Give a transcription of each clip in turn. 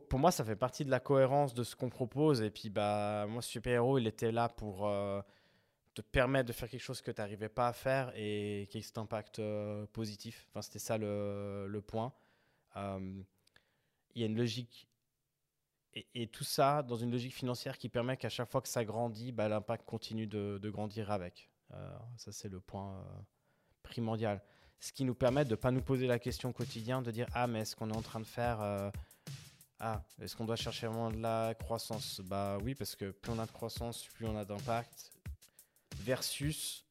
pour, moi, ça fait partie de la cohérence de ce qu'on propose. Et puis, bah, moi, Super Héros, il était là pour euh, te permettre de faire quelque chose que tu n'arrivais pas à faire et qui ait cet impact euh, positif. Enfin, c'était ça le, le point. Euh, il y a une logique. Et, tout ça dans une logique financière qui permet qu'à chaque fois que ça grandit, bah, l'impact continue de, grandir avec. Ça, c'est le point primordial. Ce qui nous permet de ne pas nous poser la question au quotidien de dire Ah, mais est-ce qu'on est en train de faire. Ah, est-ce qu'on doit chercher vraiment de la croissance? Bah oui, parce que plus on a de croissance, plus on a d'impact. Versus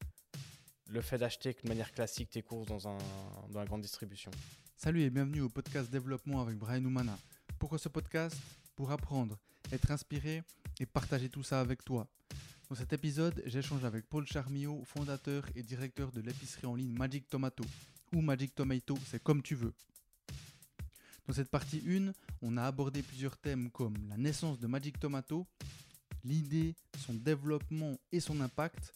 le fait d'acheter de manière classique tes courses dans, un, dans la grande distribution. Salut et bienvenue au podcast Développement avec Brian Oumana. Pourquoi ce podcast? Pour apprendre, être inspiré et partager tout ça avec toi. Dans cet épisode, j'échange avec Paul Charmillot, fondateur et directeur de l'épicerie en ligne Magic Tomato. Ou Magic Tomato, c'est comme tu veux. Dans cette partie 1, on a abordé plusieurs thèmes comme la naissance de Magic Tomato, l'idée, son développement et son impact.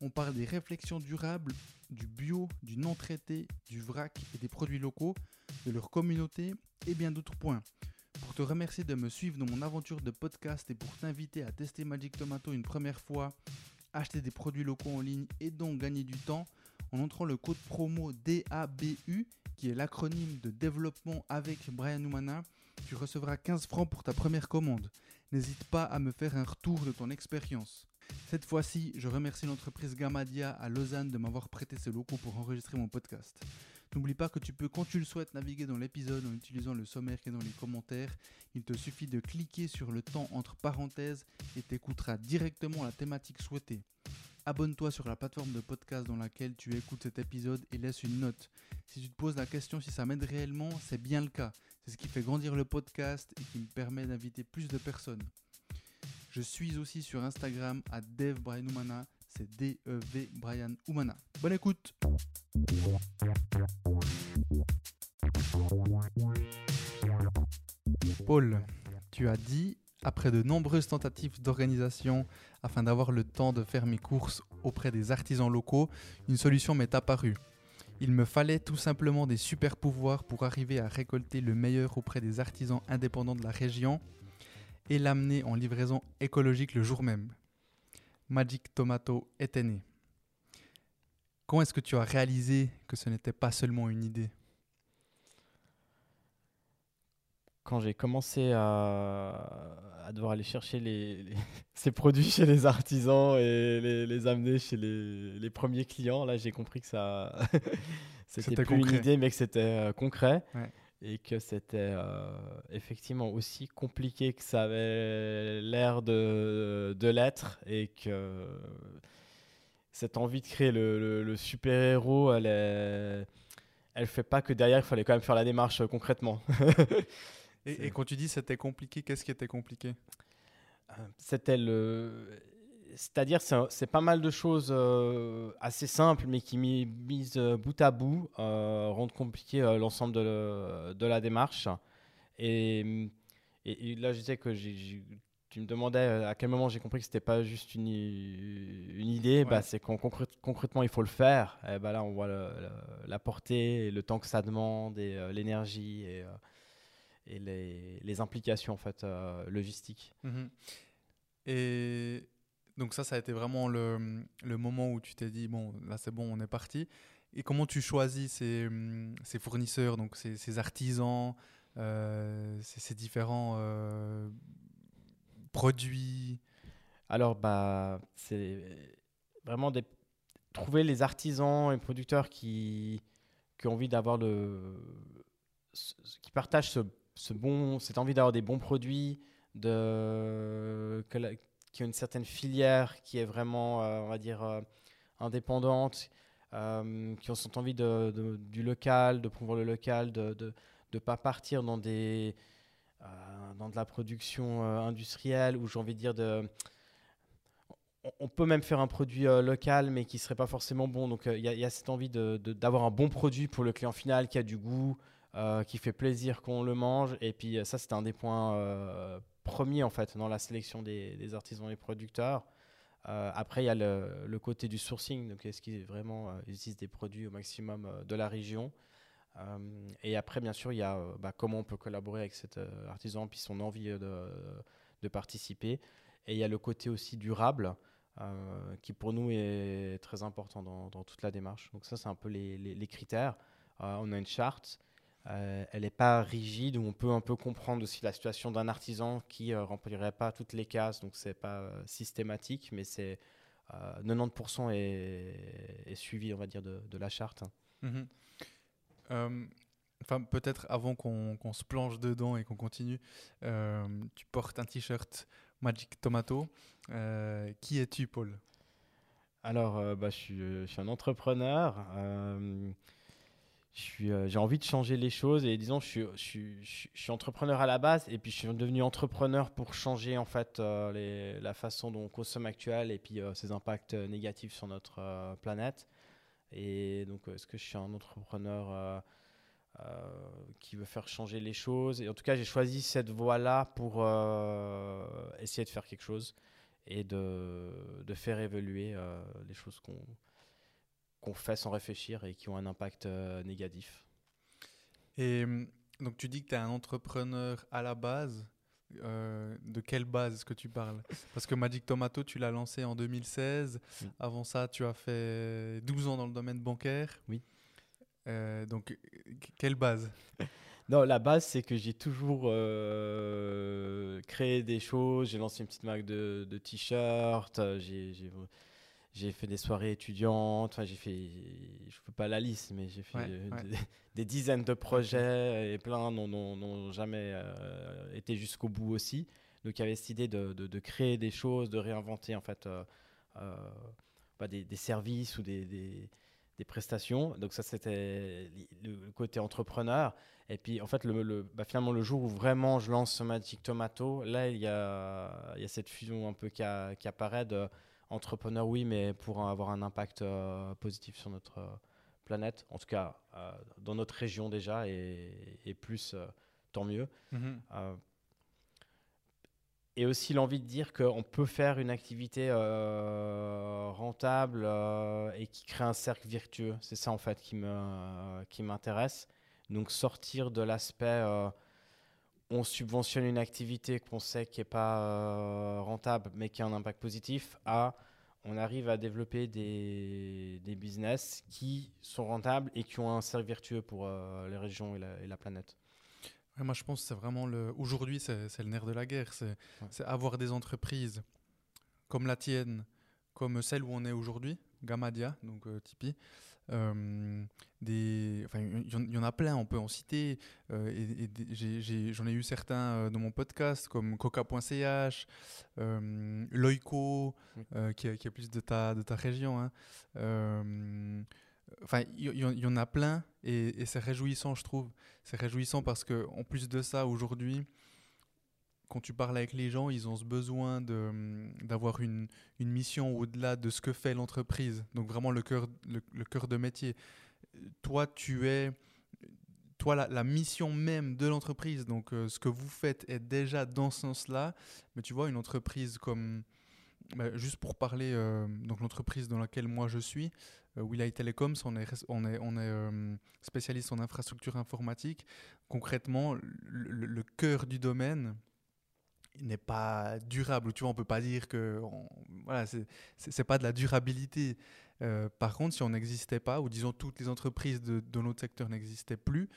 On parle des réflexions durables, du bio, du non traité, du vrac et des produits locaux, de leur communauté et bien d'autres points. Pour te remercier de me suivre dans mon aventure de podcast et pour t'inviter à tester Magic Tomato une première fois, acheter des produits locaux en ligne et donc gagner du temps en entrant le code promo DABU qui est l'acronyme de développement avec Brian Oumana, tu recevras 15 francs pour ta première commande. N'hésite pas à me faire un retour de ton expérience. Cette fois-ci, je remercie l'entreprise Gamadia à Lausanne de m'avoir prêté ses locaux pour enregistrer mon podcast. N'oublie pas que tu peux, quand tu le souhaites, naviguer dans l'épisode en utilisant le sommaire qui est dans les commentaires. Il te suffit de cliquer sur le temps entre parenthèses et t'écouteras directement la thématique souhaitée. Abonne-toi sur la plateforme de podcast dans laquelle tu écoutes cet épisode et laisse une note. Si tu te poses la question si ça m'aide réellement, c'est bien le cas. C'est ce qui fait grandir le podcast et qui me permet d'inviter plus de personnes. Je suis aussi sur Instagram à Dev Brian c'est D-E-V Brian Oumana. Bonne écoute Paul, tu as dit, après de nombreuses tentatives d'organisation afin d'avoir le temps de faire mes courses auprès des artisans locaux, une solution m'est apparue. Il me fallait tout simplement des super pouvoirs pour arriver à récolter le meilleur auprès des artisans indépendants de la région et l'amener en livraison écologique le jour même. Magic Tomato était né. Comment est-ce que tu as réalisé que ce n'était pas seulement une idée? Quand j'ai commencé à, à devoir aller chercher les, les- ces produits chez les artisans et les, les amener chez les, les premiers clients, là j'ai compris que ça c'était plus une idée mais que c'était euh, concret Ouais. et que c'était euh, effectivement aussi compliqué que ça avait l'air de, de l'être et que cette envie de créer le, le- le super-héros, elle est... Elle fait pas que derrière, il fallait quand même faire la démarche euh, concrètement. et, quand tu dis c'était compliqué, qu'est-ce qui était compliqué Euh, C'était le. C'est-à-dire, c'est pas mal de choses euh, assez simples, mais qui, mis- mises euh, bout à bout, euh, rendent compliqué euh, l'ensemble de, le- de la démarche. Et, et- et là, je disais que tu me demandais à quel moment j'ai compris que c'était pas juste une, idée. Bah, c'est concrè- concrètement il faut le faire. Et bah, là, on voit le- le- la portée, et le temps que ça demande, et l'énergie, et, et les, les implications en fait, euh, logistiques. Mhm. Et donc ça, ça a été vraiment le, le moment où tu t'es dit, bon, là c'est bon, on est parti. Et comment tu choisis ces, ces fournisseurs, donc ces, ces artisans, euh, ces, ces différents euh, produits? Alors, bah, c'est vraiment des... trouver les artisans et producteurs qui, qui ont envie d'avoir le. qui partagent ce, ce bon, cette envie d'avoir des bons produits, de, qui ont une certaine filière qui est vraiment, euh, on va dire, euh, indépendante, euh, qui ont cette envie de, du local, de promouvoir le local, de ne pas partir dans des. dans de la production industrielle ou j'ai envie de dire de on- peut même faire un produit local, mais qui serait pas forcément bon. Donc, il y, a- cette envie d'avoir un bon produit pour le client final, qui a du goût, qui fait plaisir qu'on le mange. Et puis, euh, ça, c'était un des points euh, premiers, en fait, dans la sélection des, artisans et producteurs. Euh, après, il y a le, côté du sourcing. Donc, est-ce qu'ils vraiment euh, utilisent des produits au maximum euh, de la région? Euh, et après, bien sûr, il y a euh, bah, comment on peut collaborer avec cet euh, artisan, puis son envie de, participer. Et il y a le côté aussi durable, qui pour nous est très important dans, toute la démarche. Donc ça, c'est un peu les, critères. on a une charte. Elle n'est pas rigide, où on peut un peu comprendre aussi la situation d'un artisan qui ne remplirait pas toutes les cases, donc c'est pas systématique, mais c'est 90% est, est, suivi, on va dire, de, de la charte. Mmh euh, enfin, peut-être avant qu'on se plonge dedans et qu'on continue, euh, tu portes un t-shirt Magic Tomato. Euh, qui es-tu, Paul? Alors, bah, je, suis, je, suis, un entrepreneur. J'ai envie de changer les choses et disons, je suis, entrepreneur à la base et puis je suis devenu entrepreneur pour changer en fait les, la façon dont on consomme actuel et puis ses impacts négatifs sur notre planète. Et donc, est-ce que je suis un entrepreneur euh, euh, qui veut faire changer les choses? Et en tout cas, j'ai choisi cette voie-là pour euh, essayer de faire quelque chose et de faire évoluer les choses qu'on qu'on fait sans réfléchir et qui ont un impact négatif. Et donc tu dis que tu es un entrepreneur à la base. Euh, de quelle base est-ce que tu parles? Parce que Magic Tomato, tu l'as lancé en 2016. Avant ça, tu as fait 12 ans dans le domaine bancaire. Oui. Euh, donc, quelle base? Non, la base, c'est que j'ai toujours euh, créé des choses. J'ai lancé une petite marque de, de t-shirts. J'ai j'ai fait des soirées étudiantes, enfin, j'ai fait, je ne peux pas la liste, mais j'ai fait Des, dizaines de projets et plein n'ont jamais euh, été jusqu'au bout aussi. Donc il y avait cette idée de, de, créer des choses, de réinventer en fait euh, euh, bah, des, des, services ou des, des, prestations. Donc ça c'était le côté entrepreneur. Et puis en fait le, le bah, finalement le jour où vraiment je lance Magic Tomato, là il y a, il y a cette fusion un peu qui, qui apparaît de entrepreneur, oui, mais pour avoir un impact euh, positif sur notre euh, planète, en tout cas euh, dans notre région déjà, et, plus, tant mieux. Mhm. et aussi l'envie de dire qu'on peut faire une activité rentable et qui crée un cercle vertueux. C'est ça en fait qui m'intéresse. Qui Donc sortir de l'aspect on subventionne une activité qu'on sait qui n'est pas euh, rentable mais qui a un impact positif, à on arrive à développer des, business qui sont rentables et qui ont un cercle vertueux pour euh, les régions et la, planète. moi, je pense que c'est vraiment le. Aujourd'hui, c'est le nerf de la guerre. C'est avoir des entreprises comme la tienne, comme celle où on est aujourd'hui, Gamadia, donc euh, Tipeee, euh, des, enfin, il y, en a plein, on peut en citer. Euh, et, J'en ai, eu certains euh, dans mon podcast, comme coca.ch, Loico, qui, qui, est plus de ta, de ta région. Hein. Enfin, il y, en a plein et, c'est réjouissant, je trouve. C'est réjouissant parce que en plus de ça, aujourd'hui, quand tu parles avec les gens, ils ont ce besoin d'avoir une, une, mission au-delà de ce que fait l'entreprise. Donc vraiment le cœur, le, cœur de métier. Toi, tu es toi, la, mission même de l'entreprise, donc euh, ce que vous faites est déjà dans ce sens-là. Mais tu vois, une entreprise comme, bah, juste pour parler, euh, donc l'entreprise dans laquelle moi je suis, euh, Willai Telecoms, on est, on est, on est euh, spécialiste en infrastructure informatique. Concrètement, le cœur du domaine, n'est pas durable. Tu vois, on peut pas dire que voilà, c'est pas de la durabilité. Euh, par contre, si on n'existait pas, ou disons toutes les entreprises de, notre secteur n'existaient plus,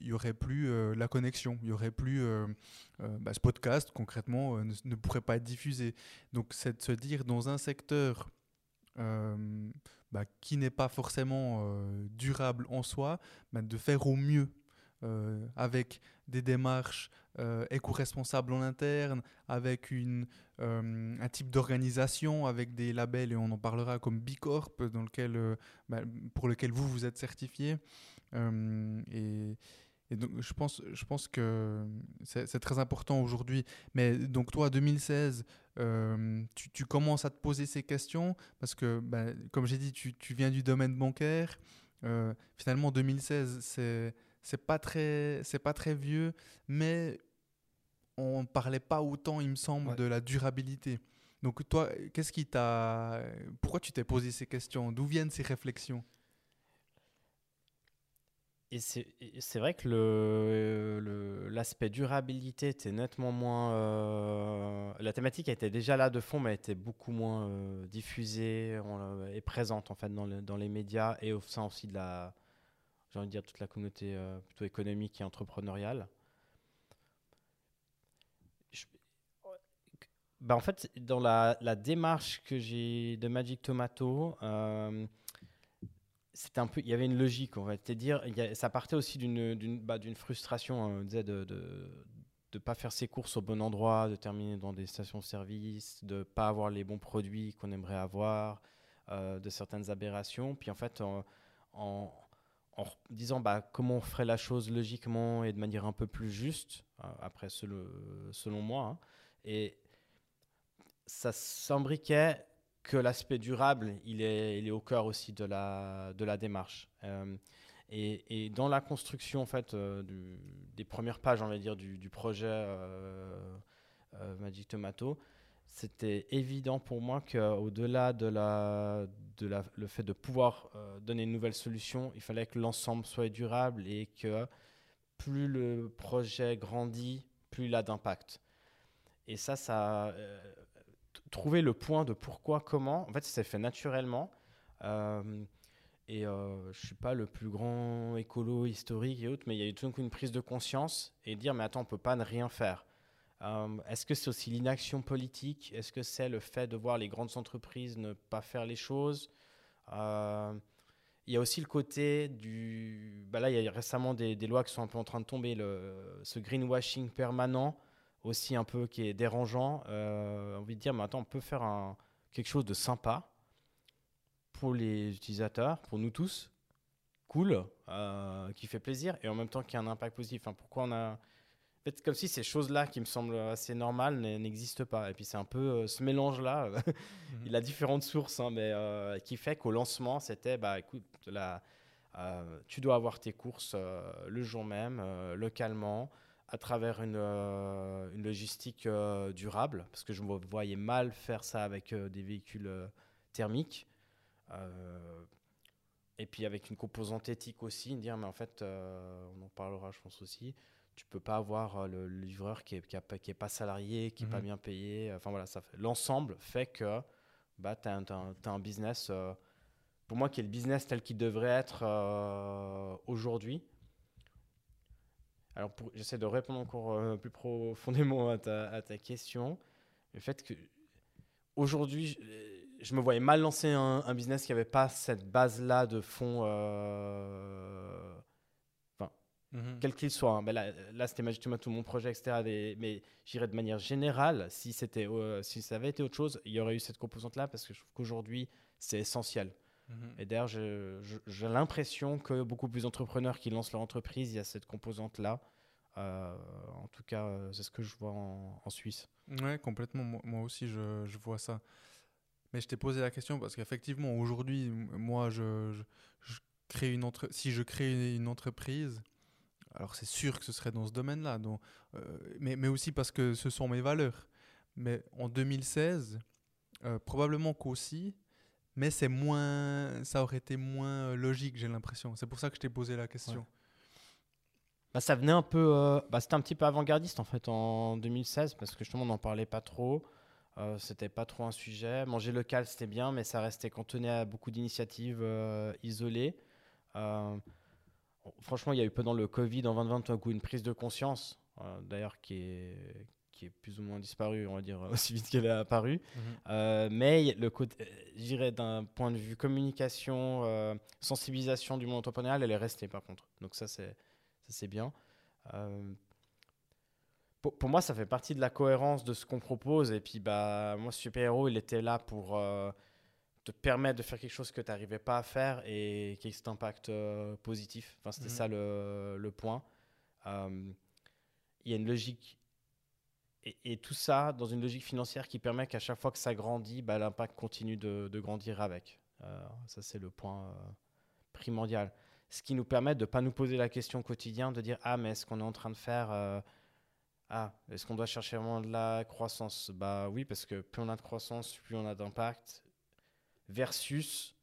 il y aurait plus euh, la connexion, il y aurait plus euh, bah, ce podcast concrètement ne, pourrait pas être diffusé. Donc c'est de se dire dans un secteur bah, qui n'est pas forcément durable en soi, bah, de faire au mieux avec des démarches euh, éco-responsable en interne, avec une, euh, un type d'organisation, avec des labels, et on en parlera comme Bicorp, dans lequel, euh, bah, pour lequel vous, vous êtes certifié. et, donc, je pense, je pense que c'est très important aujourd'hui. Mais donc, toi, 2016, tu, tu, commences à te poser ces questions parce que, bah, comme j'ai dit, tu, tu, viens du domaine bancaire. finalement, 2016, c'est c'est pas très c'est pas très vieux mais on parlait pas autant il me semble de la durabilité. Donc toi qu'est-ce qui t'a pourquoi tu t'es posé ces questions? D'où viennent ces réflexions? Et c'est vrai que le, l'aspect durabilité était nettement moins. Euh, la thématique était déjà là de fond, mais était beaucoup moins euh, diffusée et présente en fait dans, dans, les médias et au sein aussi de la, j'ai envie de dire toute la communauté euh, plutôt économique et entrepreneuriale. bah en fait, dans la, démarche que j'ai de Magic Tomato c'était un peu, il y avait une logique, on va dire, ça partait aussi d'une bah, frustration hein, de de ne pas faire ses courses au bon endroit, de terminer dans des stations-service, de pas avoir les bons produits qu'on aimerait avoir, euh, de certaines aberrations. Puis en fait, en, disant bah, comment on ferait la chose logiquement et de manière un peu plus juste, euh, après selon, selon moi, hein, et ça s'imbriquait que l'aspect durable, il est, il est au cœur aussi de la, de la démarche. Euh, et, et, dans la construction en fait, euh, des premières pages, on va dire, du, du projet euh, Magic Tomato, c'était évident pour moi qu'au-delà de, la, de la, le fait de pouvoir donner une nouvelle solution, il fallait que l'ensemble soit durable et que plus le projet grandit, plus il a d'impact. Et ça, ça trouver le point de pourquoi, comment. En fait, ça s'est fait naturellement. Euh, et euh, je suis pas le plus grand écolo historique et autres, mais il y a eu coup une prise de conscience et dire mais attends, on peut pas ne rien faire. Euh, est-ce que c'est aussi l'inaction politique? Est-ce que c'est le fait de voir les grandes entreprises ne pas faire les choses? Euh, Il y a aussi le côté du. Bah là, il y a récemment des, lois qui sont un peu en train de tomber. Ce greenwashing permanent aussi un peu qui est dérangeant. Euh, envie de dire, mais attends, on peut faire quelque chose de sympa pour les utilisateurs, pour nous tous, cool, euh, qui fait plaisir et en même temps qui a un impact positif. Pourquoi on a. Fait, comme si ces choses-là qui me semblent assez normales n'existent pas. Et puis c'est un peu euh, ce mélange-là. Mhm. Il a différentes sources, hein, mais euh, qui fait qu'au lancement, c'était bah écoute, la, tu dois avoir tes courses le jour même, localement à travers une, euh, une logistique euh, durable, parce que je me voyais mal faire ça avec euh, des véhicules thermiques. et puis avec une composante éthique aussi, dire, mais en fait, on en parlera, je pense aussi, tu peux pas avoir le, livreur qui est, qui, est pas salarié, qui est pas mhm. bien payé. Enfin voilà, ça l'ensemble fait que bah, tu as, as, un business, pour moi, qui est le business tel qu'il devrait être aujourd'hui alors, j'essaie de répondre encore euh, plus profondément à ta, question. Le fait que aujourd'hui, je, me voyais mal lancer un, business qui n'avait pas cette base-là de fonds, mhm. quel qu'il soit. Hein. Là, là c'était magiquement tout mon projet, etc. mais j'irais de manière générale, si, c'était, euh, si ça avait été autre chose, il y aurait eu cette composante-là parce que je trouve qu'aujourd'hui, c'est essentiel. Mhm. Et d'ailleurs, j'ai l'impression que beaucoup plus d'entrepreneurs qui lancent leur entreprise, il y a cette composante-là. Euh, en tout cas, euh, c'est ce que je vois en, Suisse. Ouais, complètement. Moi, aussi, je, je, vois ça. Mais je t'ai posé la question parce qu'effectivement, aujourd'hui, moi, je, je, crée une entre... si je crée une entreprise, alors c'est sûr que ce serait dans ce domaine-là, euh, mais, mais aussi parce que ce sont mes valeurs. Mais en 2016, probablement qu'aussi, mais c'est moins, ça aurait été moins logique, j'ai l'impression. C'est pour ça que je t'ai posé la question. Bah, ça venait un peu. Euh, bah, c'était un petit peu avant-gardiste en fait en 2016 parce que justement on n'en parlait pas trop. Euh, c'était pas trop un sujet. Manger local c'était bien, mais ça restait cantonné à beaucoup d'initiatives euh, isolées. Euh, franchement, il y a eu pendant le Covid en 2020 un coup une prise de conscience, d'ailleurs qui est, qui est plus ou moins disparue, on va dire, aussi vite qu'elle est apparue. Mhm. mais le côté, j'irais d'un point de vue communication, sensibilisation du monde entrepreneurial, elle est restée par contre. Donc ça c'est ça c'est bien. Euh, pour, moi, ça fait partie de la cohérence de ce qu'on propose. Et puis, bah, moi, Super Héros, il était là pour euh, te permettre de faire quelque chose que tu n'arrivais pas à faire et qui ait cet impact euh, positif. Enfin, c'était mhm. ça le, le point. Il y a une logique et, tout ça dans une logique financière qui permet qu'à chaque fois que ça grandit, bah, l'impact continue de, de, grandir avec. ça, c'est le point primordial ce qui nous permet de ne pas nous poser la question au quotidien de dire Ah, mais est-ce qu'on est en train de faire. Euh, ah, est-ce qu'on doit chercher vraiment de la croissance? Bah oui, parce que plus on a de croissance, plus on a d'impact. Versus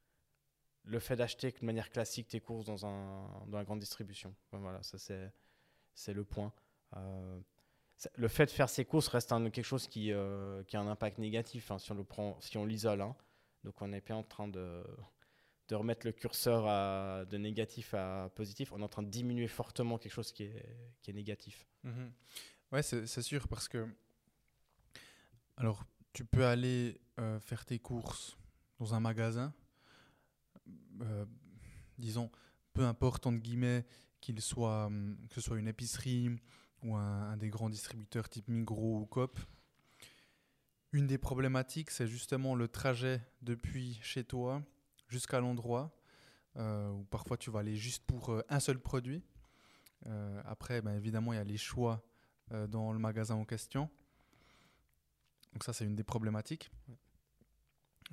le fait d'acheter de manière classique tes courses dans, un, dans la grande distribution. Voilà, ça c'est, le point. Euh, le fait de faire ses courses reste quelque chose qui, euh, qui a un impact négatif hein, si on le prend, si on l'isole. Hein. Donc on est bien en train de, de remettre le curseur de négatif à positif. On est en train de diminuer fortement quelque chose qui est, qui est négatif. Mhm. Ouais, c'est, c'est sûr parce que alors tu peux aller euh, faire tes courses dans un magasin, euh, disons, peu importe entre guillemets qu'il soit, hum, que ce soit une épicerie ou un, des grands distributeurs type Migros ou Coop. Une des problématiques, c'est justement le trajet depuis chez toi jusqu'à l'endroit euh, où parfois tu vas aller juste pour un seul produit. après, ben, évidemment, il y a les choix dans le magasin en question. Donc ça, c'est une des problématiques.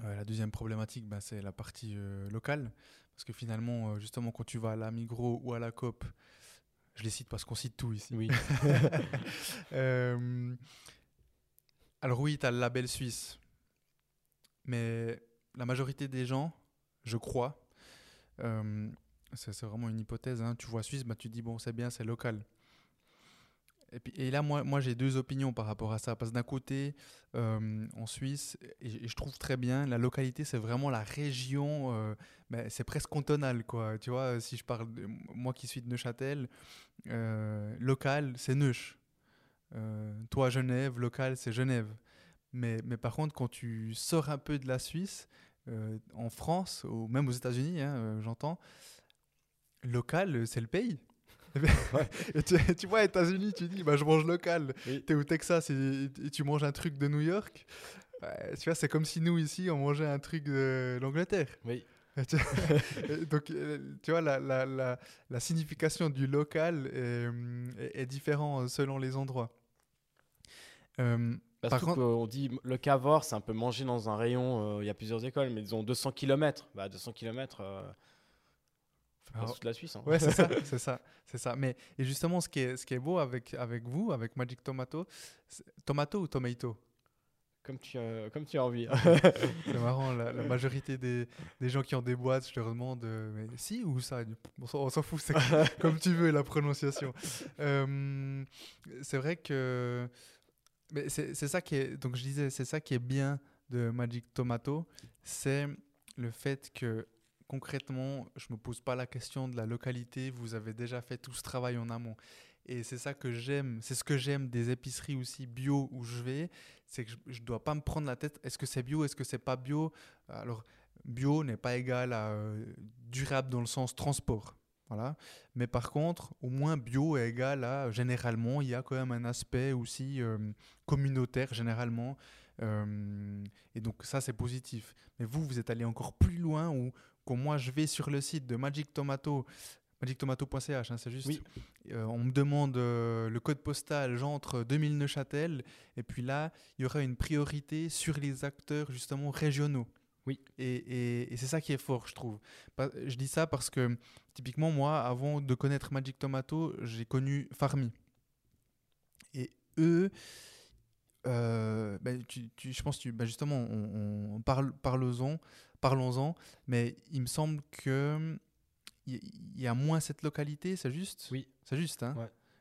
Euh, la deuxième problématique, bah, c'est la partie euh, locale. Parce que finalement, euh, justement, quand tu vas à la Migros ou à la COP, je les cite parce qu'on cite tout ici. Oui. alors oui, tu as le label suisse. Mais la majorité des gens, je crois, c'est vraiment une hypothèse, hein, tu vois Suisse, bah, tu dis, bon, c'est bien, c'est local. Et, là, moi, moi j'ai deux opinions par rapport à ça. Parce que d'un côté, euh, en Suisse, et, je trouve très bien, la localité, c'est vraiment la région, euh, ben, c'est presque cantonal. Quoi. Tu vois, si je parle, moi qui suis de Neuchâtel, euh, local, c'est Neuch. toi, Genève, local, c'est Genève. Mais, mais par contre, quand tu sors un peu de la Suisse, en France, ou même aux États-Unis, hein, j'entends, local, c'est le pays. tu, vois, aux États-Unis, tu dis, bah, je mange local. Tu es au Texas et, tu manges un truc de New York. tu vois, c'est comme si nous, ici, on mangeait un truc de l'Angleterre. Oui. Donc, euh, tu vois, la, la, la, la signification du local est, est, différente selon les endroits. Euh, Parce par on dit le cavor, c'est un peu manger dans un rayon, euh, il y a plusieurs écoles, mais disons 200 km. Bah, 200 km, toute la Suisse. Hein. Ouais, c'est ça, c'est ça, c'est ça. Mais et justement, ce qui est, ce qui est beau avec, avec vous, avec Magic Tomato, tomato ou tomato? Comme tu, as, comme tu as envie. c'est marrant, la, majorité des, des, gens qui ont des boîtes, je leur demande euh, mais si ou ça On s'en fout, c'est comme tu veux la prononciation. Euh, c'est vrai que mais c'est ça qui est donc je disais c'est ça qui est bien de Magic Tomato, c'est le fait que concrètement, je ne me pose pas la question de la localité, vous avez déjà fait tout ce travail en amont. Et c'est ça que j'aime, c'est ce que j'aime des épiceries aussi bio où je vais, c'est que je ne dois pas me prendre la tête, est-ce que c'est bio, est-ce que c'est pas bio? Alors, bio n'est pas égal à euh, durable dans le sens transport. Voilà. Mais par contre, au moins bio est égal à généralement, il y a quand même un aspect aussi euh, communautaire généralement. Euh, et donc ça, c'est positif. Mais vous, vous êtes allé encore plus loin où quand moi je vais sur le site de Magic Tomato, magictomato.ch, hein, c'est juste. Euh, on me demande euh, le code postal, j'entre 2000 Neuchâtel, et puis là, il y aura une priorité sur les acteurs justement régionaux. Oui. Et, et, c'est ça qui est fort, je trouve. Je dis ça parce que, typiquement, moi, avant de connaître Magic Tomato, j'ai connu Farmi. Et eux, euh, tu, je pense que ben, justement, on, on parle, parlons-en parlons-en. Mais il me semble que il y, a moins cette localité, c'est juste? Oui. C'est juste, hein?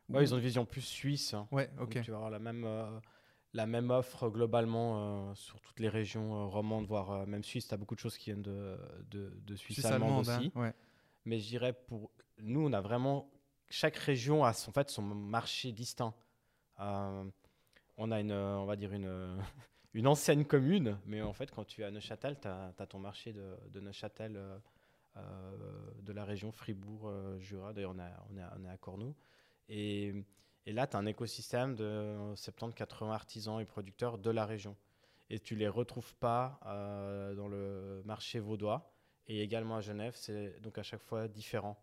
Ouais. ils ont une vision plus suisse. Hein. Ouais, ok. tu vas avoir la même, euh, la même offre globalement euh, sur toutes les régions romandes, voire même suisse. Tu as beaucoup de choses qui viennent de, de, de Suisse, allemande, aussi. Hein, ouais. Mais je dirais, pour nous, on a vraiment. Chaque région a son, en fait, son marché distinct. On a une, on va dire une, ancienne commune, mais en fait, quand tu es à Neuchâtel, tu as, ton marché de, Neuchâtel, euh, euh, de la région Fribourg-Jura. Euh, D'ailleurs, on, on, on, est à Cornou. Et, là, tu as un écosystème de 70-80 artisans et producteurs de la région. Et tu les retrouves pas dans le marché vaudois. Et également à Genève, c'est donc à chaque fois différent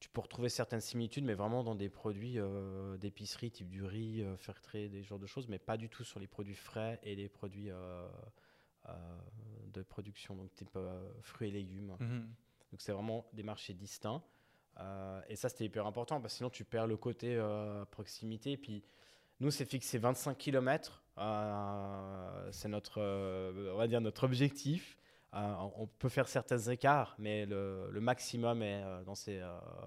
tu peux retrouver certaines similitudes, mais vraiment dans des produits euh, d'épicerie, type du riz, euh, faire traiter des genres de choses, mais pas du tout sur les produits frais et les produits euh, de production, donc type fruits et légumes. Mhm. Donc c'est vraiment des marchés distincts. et ça, c'était hyper important, parce que sinon tu perds le côté proximité. Et puis nous, c'est fixé 25 km. c'est notre, on va dire notre objectif. Euh, on peut faire certains écarts, mais le, maximum est euh, dans ces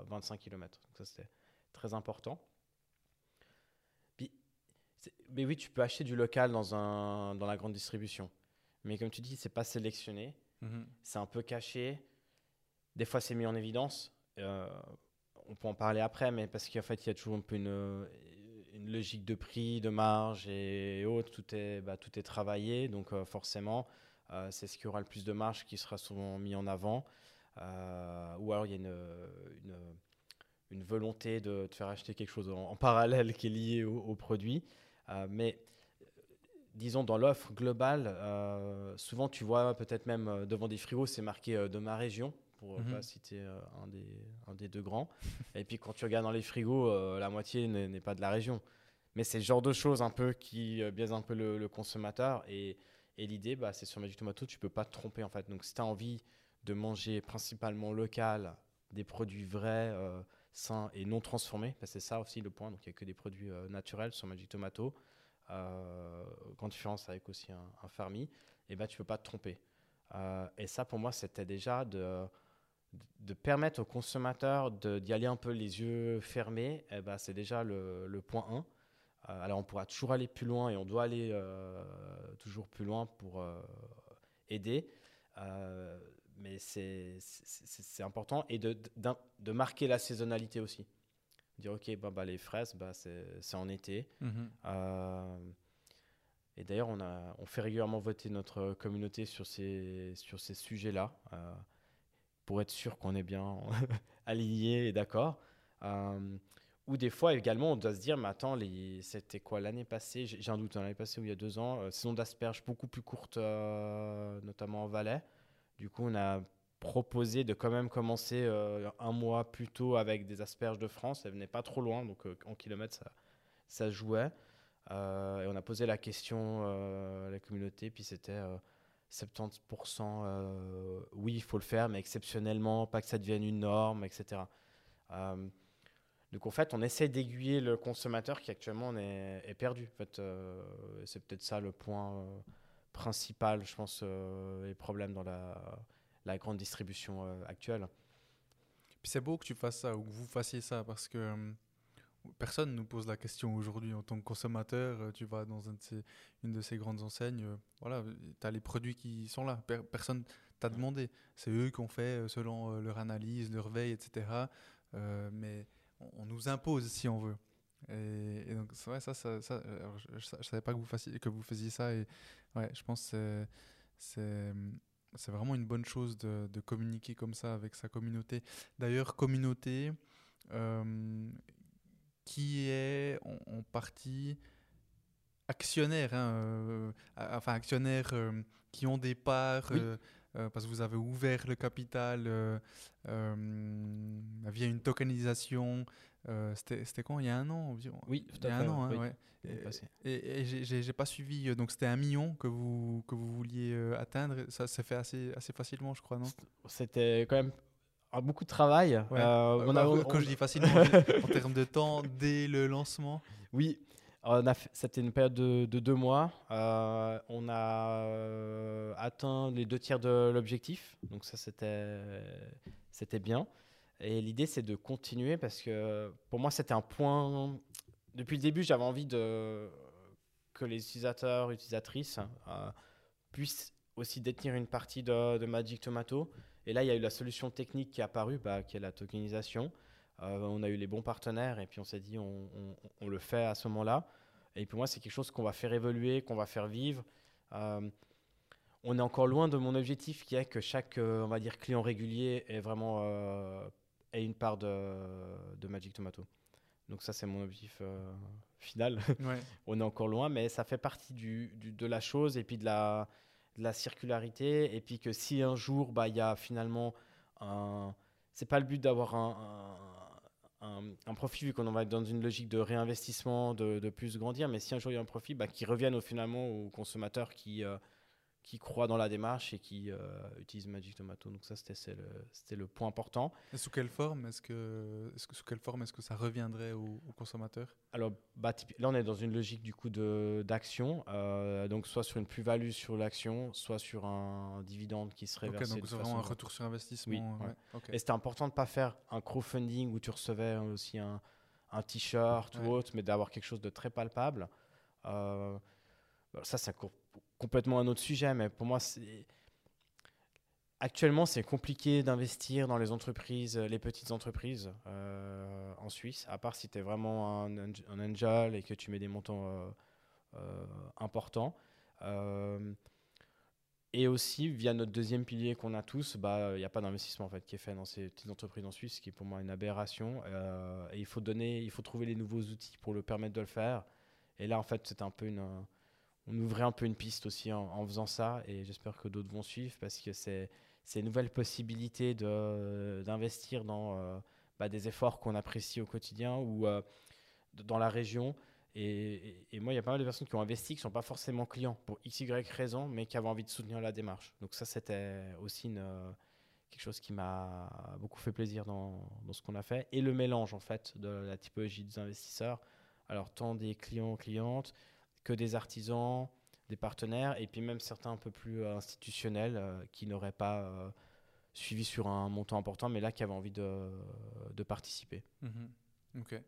25 km. Donc ça, c'est très important. mais oui, tu peux acheter du local dans, un, dans la grande distribution. Mais comme tu dis, c'est pas sélectionné. Mhm. C'est un peu caché. Des fois, c'est mis en évidence. on peut en parler après, mais parce qu'en fait, il y a toujours un peu une, une logique de prix, de marge et autres, tout est, bah, tout est travaillé. Donc euh, forcément, euh, c'est ce qui aura le plus de marge qui sera souvent mis en avant. Euh, ou alors il y a une, une, une volonté de te faire acheter quelque chose en, parallèle qui est lié au, produit. mais disons dans l'offre globale, souvent tu vois peut-être même devant des frigos, c'est marqué de ma région pour ne mhm. pas citer euh, un, des, un des deux grands. et puis quand tu regardes dans les frigos, euh, la moitié n'est pas de la région. Mais c'est le genre de choses un peu qui euh, biaisent un peu le, consommateur. Et, et l'idée, bah, c'est sur Magic Tomato, tu peux pas te tromper en fait. Donc si tu as envie de manger principalement local, des produits vrais, sains et non transformés, bah, c'est ça aussi le point. Donc il n'y a que des produits naturels sur Magic Tomato. Euh, grande différence avec aussi un, un Farmi, et bah, tu peux pas te tromper. et ça, pour moi, c'était déjà de, de permettre aux consommateurs d'y aller un peu les yeux fermés, ben, c'est déjà le, point 1. Euh, alors on pourra toujours aller plus loin et on doit aller euh, toujours plus loin pour euh, aider. mais c'est important et de, de, marquer la saisonnalité aussi. Dire ok, bah, bah les fraises, bah, c'est en été. Mm-hmm. et d'ailleurs, on, on fait régulièrement voter notre communauté sur ces, sur ces sujets-là pour être sûr qu'on est bien aligné et d'accord. Euh, ou des fois également, on doit se dire, mais attends, c'était quoi l'année passée? J'ai un doute, l'année passée ou il y a deux ans, euh, saison d'asperges beaucoup plus courte, euh, notamment en Valais. Du coup, on a proposé de quand même commencer un mois plus tôt avec des asperges de France. Elles venaient pas trop loin, donc en kilomètres, ça, jouait. et on a posé la question à la communauté, puis c'était 70% euh, oui, il faut le faire, mais exceptionnellement, pas que ça devienne une norme, etc. Euh, donc en fait, on essaie d'aiguiller le consommateur qui actuellement est, perdu. En fait, euh, c'est peut-être ça le point principal, je pense, les problèmes dans la, grande distribution actuelle. Puis c'est beau que tu fasses ça ou que vous fassiez ça parce que Personne nous pose la question aujourd'hui en tant que consommateur. Euh, tu vas dans une de ces grandes enseignes, euh, voilà, tu as les produits qui sont là. personne t'a demandé. C'est eux qui ont fait euh, selon leur analyse, leur veille, etc. mais on, nous impose si on veut. Et, donc, ouais, ça, ça, ça je, ne savais pas que vous, fassiez, que vous faisiez ça. Et ouais, je pense que c'est c'est vraiment une bonne chose de, de, communiquer comme ça avec sa communauté. D'ailleurs, communauté qui est en, partie actionnaire, hein, euh, enfin actionnaires euh, qui ont des parts, euh, parce que vous avez ouvert le capital via une tokenisation. c'était quand? Il y a un an environ? Oui, il y a un an. Hein, ouais. Et, et, j'ai pas suivi. Donc c'était un million que vous que vous vouliez atteindre. Ça s'est fait assez assez facilement, je crois, non? C'était quand même beaucoup de travail. Euh, on a, quand je dis facilement, en termes de temps, dès le lancement Oui, c'était une période de, deux mois. Euh, on a euh, atteint les deux tiers de l'objectif, donc ça c'était bien. Et l'idée c'est de continuer parce que pour moi c'était un point. Depuis le début, j'avais envie que les utilisateurs, utilisatrices puissent aussi détenir une partie de, de Magic Tomato. Et là, il y a eu la solution technique qui est apparue, bah, qui est la tokenisation. Euh, on a eu les bons partenaires et puis on s'est dit on, le fait à ce moment-là. Et pour moi, c'est quelque chose qu'on va faire évoluer, qu'on va faire vivre. Euh, on est encore loin de mon objectif qui est que chaque euh, on va dire client régulier ait vraiment ait une part de, de, Magic Tomato. Donc ça, c'est mon objectif final. on est encore loin, mais ça fait partie du, de la chose et puis de la de la circularité et puis que si un jour bah il y a finalement un c'est pas le but d'avoir un, un, profit vu qu'on va être dans une logique de réinvestissement de, de, plus grandir. Mais si un jour il y a un profit bah, qui revienne au, finalement aux consommateurs qui euh, qui croient dans la démarche et qui euh, utilisent Magic Tomato. Donc ça, c'était le, point important. Et sous quelle forme est-ce que, sous quelle forme est-ce que ça reviendrait aux au consommateurs Alors bah, là, on est dans une logique du coup d'action, euh, donc soit sur une plus-value sur l'action, soit sur un dividende qui serait Ok, versé. donc de façon- un retour sur investissement. Oui, ouais. Ok. Et c'était important de ne pas faire un crowdfunding où tu recevais aussi un, un t-shirt Ouais. ou autre, mais d'avoir quelque chose de très palpable. Euh, bah, ça, c'est co- complètement un autre sujet, mais pour moi, c'est. Actuellement, c'est compliqué d'investir dans les entreprises, les petites entreprises euh, en Suisse, à part si tu es vraiment un, un angel et que tu mets des montants euh, euh, importants. Et aussi, via notre deuxième pilier qu'on a tous, bah, il n'y a pas d'investissement en fait, qui est fait dans ces petites entreprises en Suisse, ce qui est pour moi une aberration. Et il faut, donner, il faut trouver les nouveaux outils pour le permettre de le faire. Et là, en fait, c'était un peu une, on ouvrait un peu une piste aussi en, faisant ça. Et j'espère que d'autres vont suivre parce que c'est une nouvelle possibilité d'investir dans euh, bah, des efforts qu'on apprécie au quotidien ou euh, dans la région. Et, moi, il y a pas mal de personnes qui ont investi, qui ne sont pas forcément clients pour x, y raison, mais qui avaient envie de soutenir la démarche. Donc ça, c'était aussi euh, quelque chose qui m'a beaucoup fait plaisir dans, dans ce qu'on a fait. Et le mélange, en fait, de la typologie des investisseurs. Alors, tant des clients, clientes, que des artisans, des partenaires, et puis même certains un peu plus euh, institutionnels euh, qui n'auraient pas euh, suivi sur un montant important, mais là, qui avaient envie de, de participer. Mhm. Ok.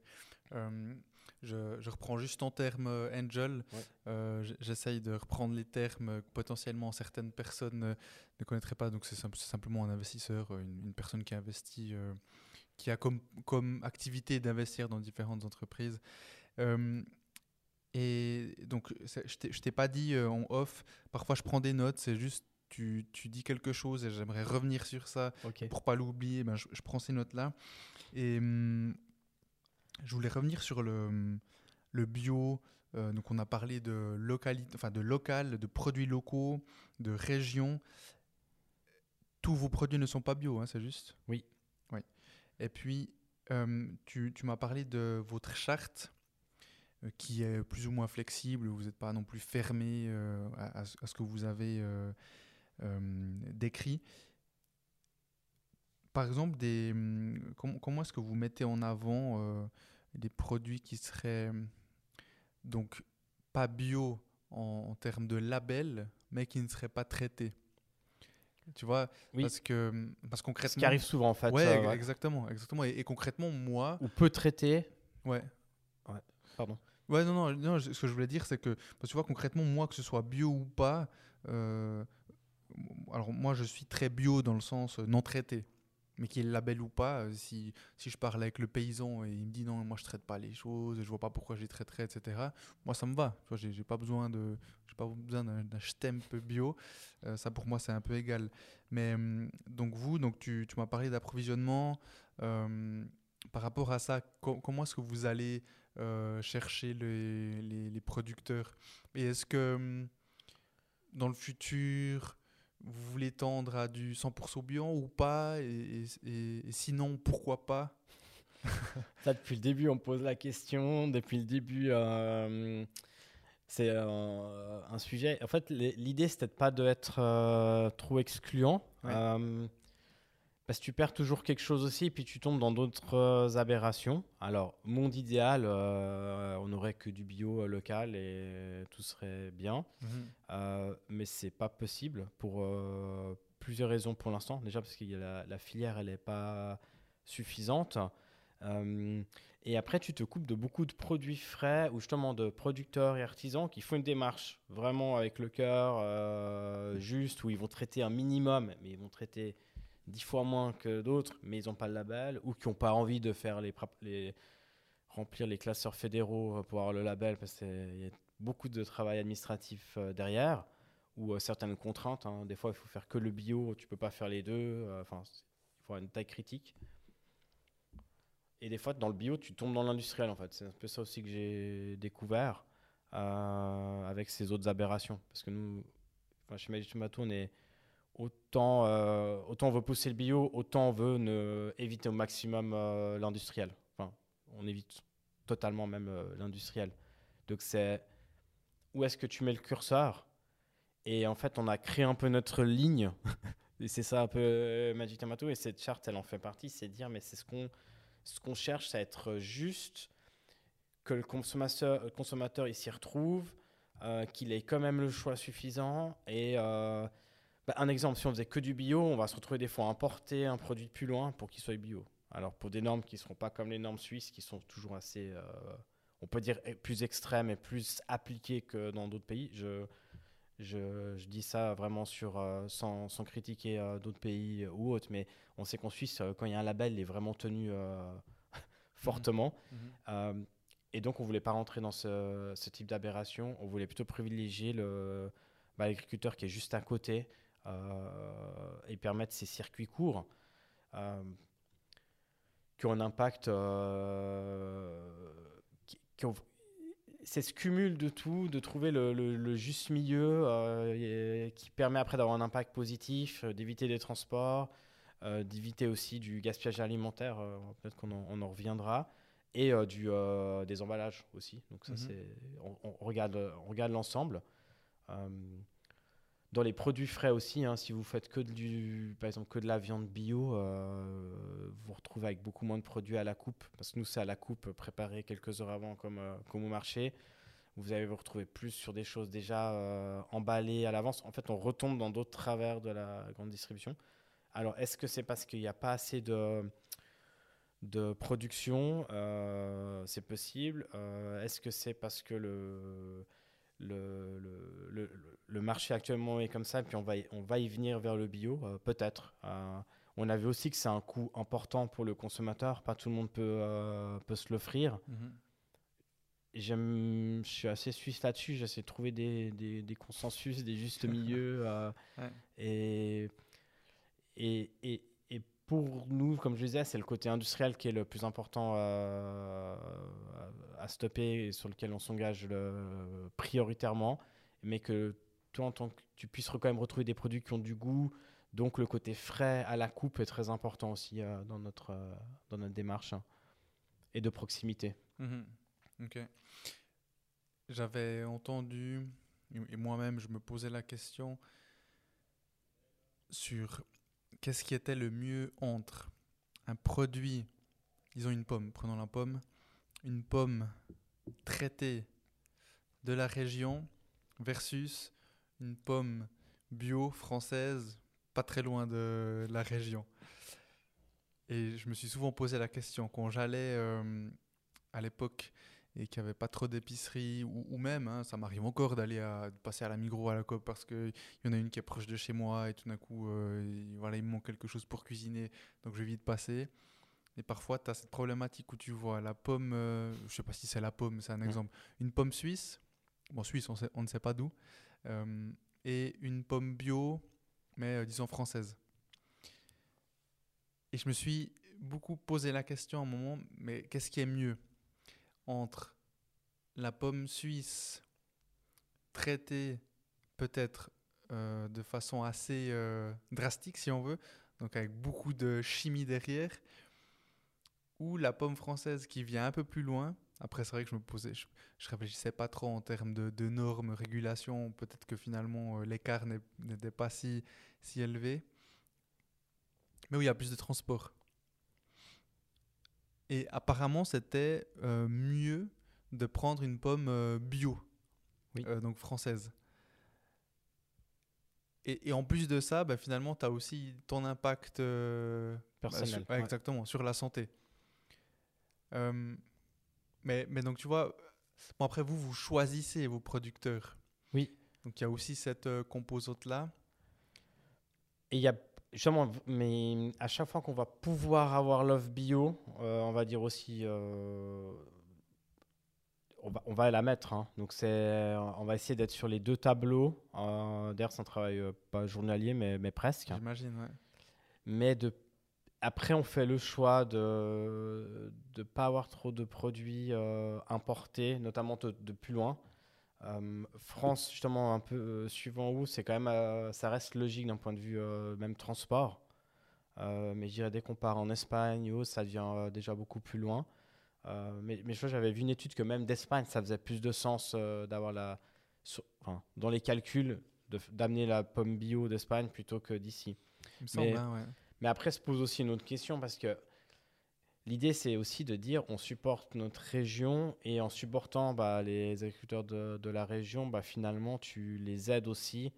Euh, je, je reprends juste en termes angel. Ouais. J'essaye de reprendre les termes que potentiellement certaines personnes ne connaîtraient pas. Donc c'est simple- c'est simplement un investisseur, une, une personne qui investit, qui a comme, comme activité d'investir dans différentes entreprises. Et donc je t'ai- pas dit euh, en off. Parfois je prends des notes. C'est juste tu, tu dis quelque chose et j'aimerais revenir sur ça Ok. pour pas l'oublier, ben, je, je prends ces notes-là. Et hum, je voulais revenir sur le, le bio. Euh, donc on a parlé de localité, enfin de local, de produits locaux, de région. Tous vos produits ne sont pas bio, hein, c'est juste? Oui. Oui. Et puis euh, tu, tu m'as parlé de votre charte qui est plus ou moins flexible. Vous n'êtes pas non plus fermé euh, à, à ce ce que vous avez euh, euh, décrit par exemple, des, hum, comment, comment est-ce que vous mettez en avant euh, des produits qui seraient donc pas bio en, en termes de label, mais qui ne seraient pas traités? Tu vois, Oui. parce que hum, parce Ce concrètement, qui arrive souvent, en fait. ouais, euh, ouais. exactement, exactement. Et, et concrètement, moi, Ou peu traité. ouais, Pardon. Ouais, non, non, non, ce que je voulais dire, c'est que, tu vois, concrètement, moi, que ce soit bio ou pas, euh, alors moi, je suis très bio dans le sens euh, non traité, mais qu'il label ou pas, euh, si, si je parle avec le paysan et il me dit non, moi, je traite pas les choses, je vois pas pourquoi je les traiterais, etc., moi, ça me va. Tu vois, j'ai pas besoin j'ai pas besoin d'un stemp bio, ça, pour moi, c'est un peu égal. Mais, hum, donc, vous, donc, tu, tu m'as parlé d'approvisionnement, par rapport à ça, co- comment est-ce que vous allez euh, chercher les, les- les producteurs Et est-ce que hum, dans le futur, vous voulez tendre à du 100% bio ou pas? Et, et- sinon, pourquoi pas? Ça, depuis le début, on pose la question. Depuis le début, euh, c'est euh, un sujet. En fait, l'idée, c'était pas d'être trop excluant. Ouais. Euh, parce que tu perds toujours quelque chose aussi, et puis tu tombes dans d'autres euh, aberrations. Alors, monde idéal, euh, on n'aurait que du bio euh, local et tout serait bien. Euh, mais c'est pas possible pour euh, plusieurs raisons pour l'instant. Déjà parce que la, la filière elle est pas suffisante. Euh, et après tu te coupes de beaucoup de produits frais ou justement de producteurs et artisans qui font une démarche vraiment avec le cœur euh, juste où ils vont traiter un minimum, mais ils vont traiter dix fois moins que d'autres, mais ils n'ont pas le label ou qui n'ont pas envie de faire remplir les classeurs fédéraux pour avoir le label parce qu'il y a beaucoup de travail administratif euh, derrière ou euh, certaines contraintes. hein. Des fois, il faut faire que le bio, tu peux pas faire les deux. euh, Enfin, il faut avoir une taille critique. Et des fois, dans le bio, tu tombes dans l'industriel en fait. C'est un peu ça aussi que j'ai découvert euh, avec ces autres aberrations. Parce que nous, chez Magic Tomato, on est autant, euh, autant on veut pousser le bio, autant on veut éviter au maximum euh, l'industriel. Enfin, on évite totalement même euh, l'industriel. Donc c'est où est-ce que tu mets le curseur? Et en fait, on a créé un peu notre ligne. et c'est ça un peu Magic Tomato. Et cette charte, elle en fait partie. C'est dire, mais c'est ce qu'on ce qu'on cherche, c'est être juste, que le consommateur, le consommateur s'y retrouve, qu'il ait quand même le choix suffisant. Et bah, un exemple, si on faisait que du bio, on va se retrouver des fois à importer un produit de plus loin pour qu'il soit bio. Alors pour des normes qui ne seront pas comme les normes suisses, qui sont toujours assez, euh, on peut dire, plus extrêmes et plus appliquées que dans d'autres pays. Je, je, je, dis ça vraiment sur, euh, sans, sans, critiquer euh, d'autres pays ou autres, mais on sait qu'en Suisse, quand il y a un label, il est vraiment tenu fortement. Mmh. Mmh. et donc, on ne voulait pas rentrer dans ce, ce type d'aberration. On voulait plutôt privilégier bah, l'agriculteur bah, qui est juste à côté et permettre ces circuits courts qui ont un impact qui, qui ont, c'est ce cumul de tout, de trouver le, juste milieu euh, qui permet après d'avoir un impact positif, euh, d'éviter des transports, euh, d'éviter aussi du gaspillage alimentaire, peut-être qu'on en, en, reviendra, et du, des emballages aussi. Donc ça, mhm. c'est, on, regarde, on regarde l'ensemble. Dans les produits frais aussi, hein, si vous faites que du, par exemple que de la viande bio, vous retrouvez avec beaucoup moins de produits à la coupe, parce que nous c'est à la coupe préparé quelques heures avant comme, comme au marché. Vous allez vous retrouver plus sur des choses déjà emballées à l'avance. En fait, on retombe dans d'autres travers de la grande distribution. Alors, est-ce que c'est parce qu'il n'y a pas assez de, de production? C'est possible. est-ce que c'est parce que le, le, le, le, marché actuellement est comme ça et puis on va y, on va y venir vers le bio Peut-être. On a vu aussi que c'est un coût important pour le consommateur. Pas tout le monde peut, euh, peut se l'offrir. Mm Je suis assez suisse là-dessus. J'essaie de trouver des, des, des, consensus, des justes milieux. Euh, et, et, et, et, pour nous, comme je disais, c'est le côté industriel qui est le plus important euh, à stopper et sur lequel on s'engage prioritairement. Mais que toi, en tant que tu puisses quand même retrouver des produits qui ont du goût, donc le côté frais à la coupe est très important aussi euh, dans, notre, euh, dans notre démarche hein, et de proximité. Mhm. Ok. J'avais entendu, et moi-même je me posais la question sur qu'est-ce qui était le mieux entre un produit, disons une pomme, prenons la pomme, une pomme traitée de la région versus une pomme bio française pas très loin de la région. Et je me suis souvent posé la question, quand j'allais euh, à l'époque et qu'il n'y avait pas trop d'épicerie, ou, même, hein, ça m'arrive encore d'aller à, passer à la Migros, à la COP, parce qu'il y en a une qui est proche de chez moi, et tout d'un coup, euh, voilà, il me manque quelque chose pour cuisiner, donc je vais vite passer. Et parfois, tu as cette problématique où tu vois la pomme, euh, je sais pas si c'est la pomme, c'est un mmh. exemple, une pomme suisse, bon, suisse, on, sait, on ne sait pas d'où, et une pomme bio mais euh, disons française. Et je me suis beaucoup posé la question à un moment, mais qu'est-ce qui est mieux? Entre la pomme suisse traitée peut-être euh, de façon assez euh, drastique si on veut, donc avec beaucoup de chimie derrière, ou la pomme française qui vient un peu plus loin. Après, c'est vrai que je me posais, je, réfléchissais pas trop en termes de, normes, régulation. Peut-être que finalement l'écart n'était pas si, si élevé, mais où il y a plus de transport. Et apparemment, c'était euh, mieux de prendre une pomme euh, bio, euh, donc française. Et, et, en plus de ça, bah, finalement, tu as aussi ton impact personnel. Bah, exactement, sur la santé. mais, mais donc, tu vois, bon, après, vous, vous choisissez vos producteurs. Oui. Donc, il y a aussi cette composante-là. Et il y a justement, mais à chaque fois qu'on va pouvoir avoir Love Bio, euh, on va dire aussi, euh, on, va, on va la mettre. Hein. Donc c'est, on va essayer d'être sur les deux tableaux. Euh, D'ailleurs, c'est un travail pas journalier, mais, mais presque. J'imagine, ouais. Mais de, après, on fait le choix de ne pas avoir trop de produits importés, notamment de, de plus loin. Euh, France, justement, un peu euh, suivant où, c'est quand même, euh, ça reste logique d'un point de vue même transport. mais je dirais dès qu'on part en Espagne ou ça devient déjà beaucoup plus loin. mais, mais je j'avais vu une étude que même d'Espagne, ça faisait plus de sens d'avoir la. dans les calculs, d'amener la pomme bio d'Espagne plutôt que d'ici. Mais- hein, ouais. Mais après se pose aussi une autre question parce que l'idée c'est aussi de dire on supporte notre région et en supportant bah, les agriculteurs de, de la région, bah, finalement tu les aides aussi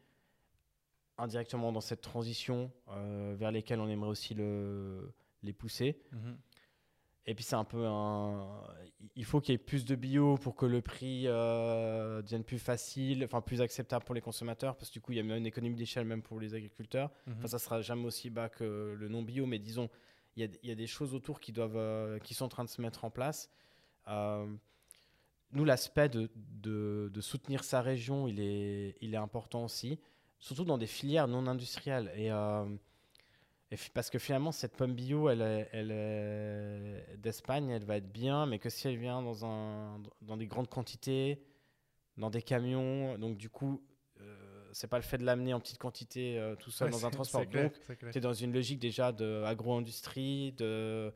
indirectement dans cette transition euh, vers lesquelles on aimerait aussi le, les pousser. Mhm. Et puis c'est un peu un... Il faut qu'il y ait plus de bio pour que le prix euh, devienne plus facile, enfin plus acceptable pour les consommateurs, parce que du coup il y a même une économie d'échelle même pour les agriculteurs. Mhm. Enfin, ça sera jamais aussi bas que le non bio, mais disons, il y a, des choses autour qui, doivent, euh, qui sont en train de se mettre en place. Euh, nous, l'aspect de, soutenir sa région, il est, il est important aussi, surtout dans des filières non industrielles. Et, euh, parce que finalement, cette pomme bio, elle est, d'Espagne, elle va être bien, mais que si elle vient dans, un, dans des grandes quantités, dans des camions, donc du coup, c'est pas le fait de l'amener en petite quantité euh, tout seul Ouais, dans un transport. clair, Donc, tu es dans une logique déjà de agro-industrie, de,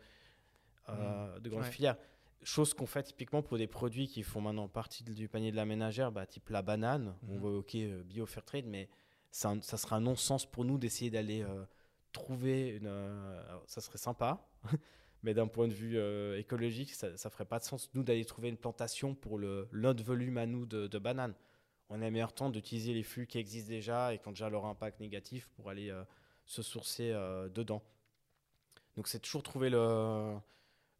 euh, de grandes Ouais. filières. Chose qu'on fait typiquement pour des produits qui font maintenant partie du panier de la ménagère, bah, type la banane. où On va ok, euh, bio fair trade, mais un- ça sera un non-sens pour nous d'essayer d'aller euh, trouver une. alors, ça serait sympa, mais d'un point de vue euh, écologique, ça, ça ferait pas de sens nous d'aller trouver une plantation pour le notre volume à nous de, de bananes. On a meilleur temps d'utiliser les flux qui existent déjà et qui ont déjà leur impact négatif pour aller euh, se sourcer euh, dedans. Donc c'est toujours trouver le,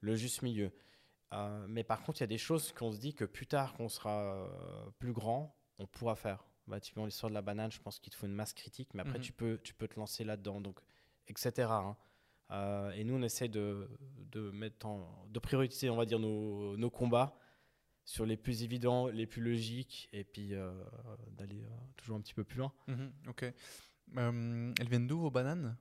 le juste milieu. Euh, mais par contre, il y a des choses qu'on se dit que plus tard, qu'on sera plus grand, on pourra faire. Bah, typiquement l'histoire de la banane, je pense qu'il te faut une masse critique, mais après Mhm. tu, peux, tu peux te lancer là-dedans, donc etc. hein. Et nous, on essaie de, de, mettre en, de prioriser, on va dire, nos, nos combats sur les plus évidents, les plus logiques, et puis euh, d'aller euh, toujours un petit peu plus loin. Mhm, Ok. Euh, elles viennent d'où vos bananes?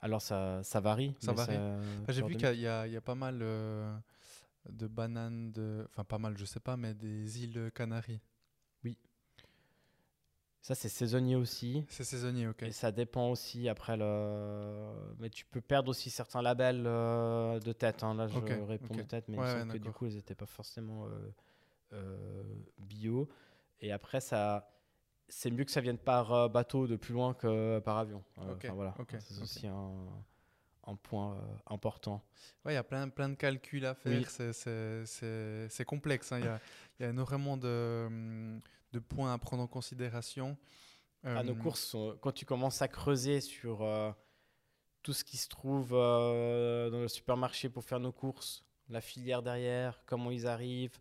Alors ça, ça varie. Ça varie. Enfin, J'ai vu qu'il y, a- il y a pas mal de bananes, de... enfin pas mal, je sais pas, mais des îles Canaries. Ça, c'est saisonnier aussi. C'est saisonnier, ok. Et ça dépend aussi après le. Mais tu peux perdre aussi certains labels de tête. hein. Là, je Ok, réponds de tête, mais Ouais, que du coup, ils n'étaient pas forcément bio. Et après, ça. C'est mieux que ça vienne par euh, bateau de plus loin que par avion. Euh, enfin, voilà. C'est aussi un, un point euh, important. Ouais, il y a plein, plein de calculs à faire. Oui. c'est- C'est c'est- c'est complexe. hein. Il y, a, y a énormément de, de points à prendre en considération. Ah, nos Euh, courses, quand tu commences à creuser sur euh, tout ce qui se trouve euh, dans le supermarché pour faire nos courses, la filière derrière, comment ils arrivent,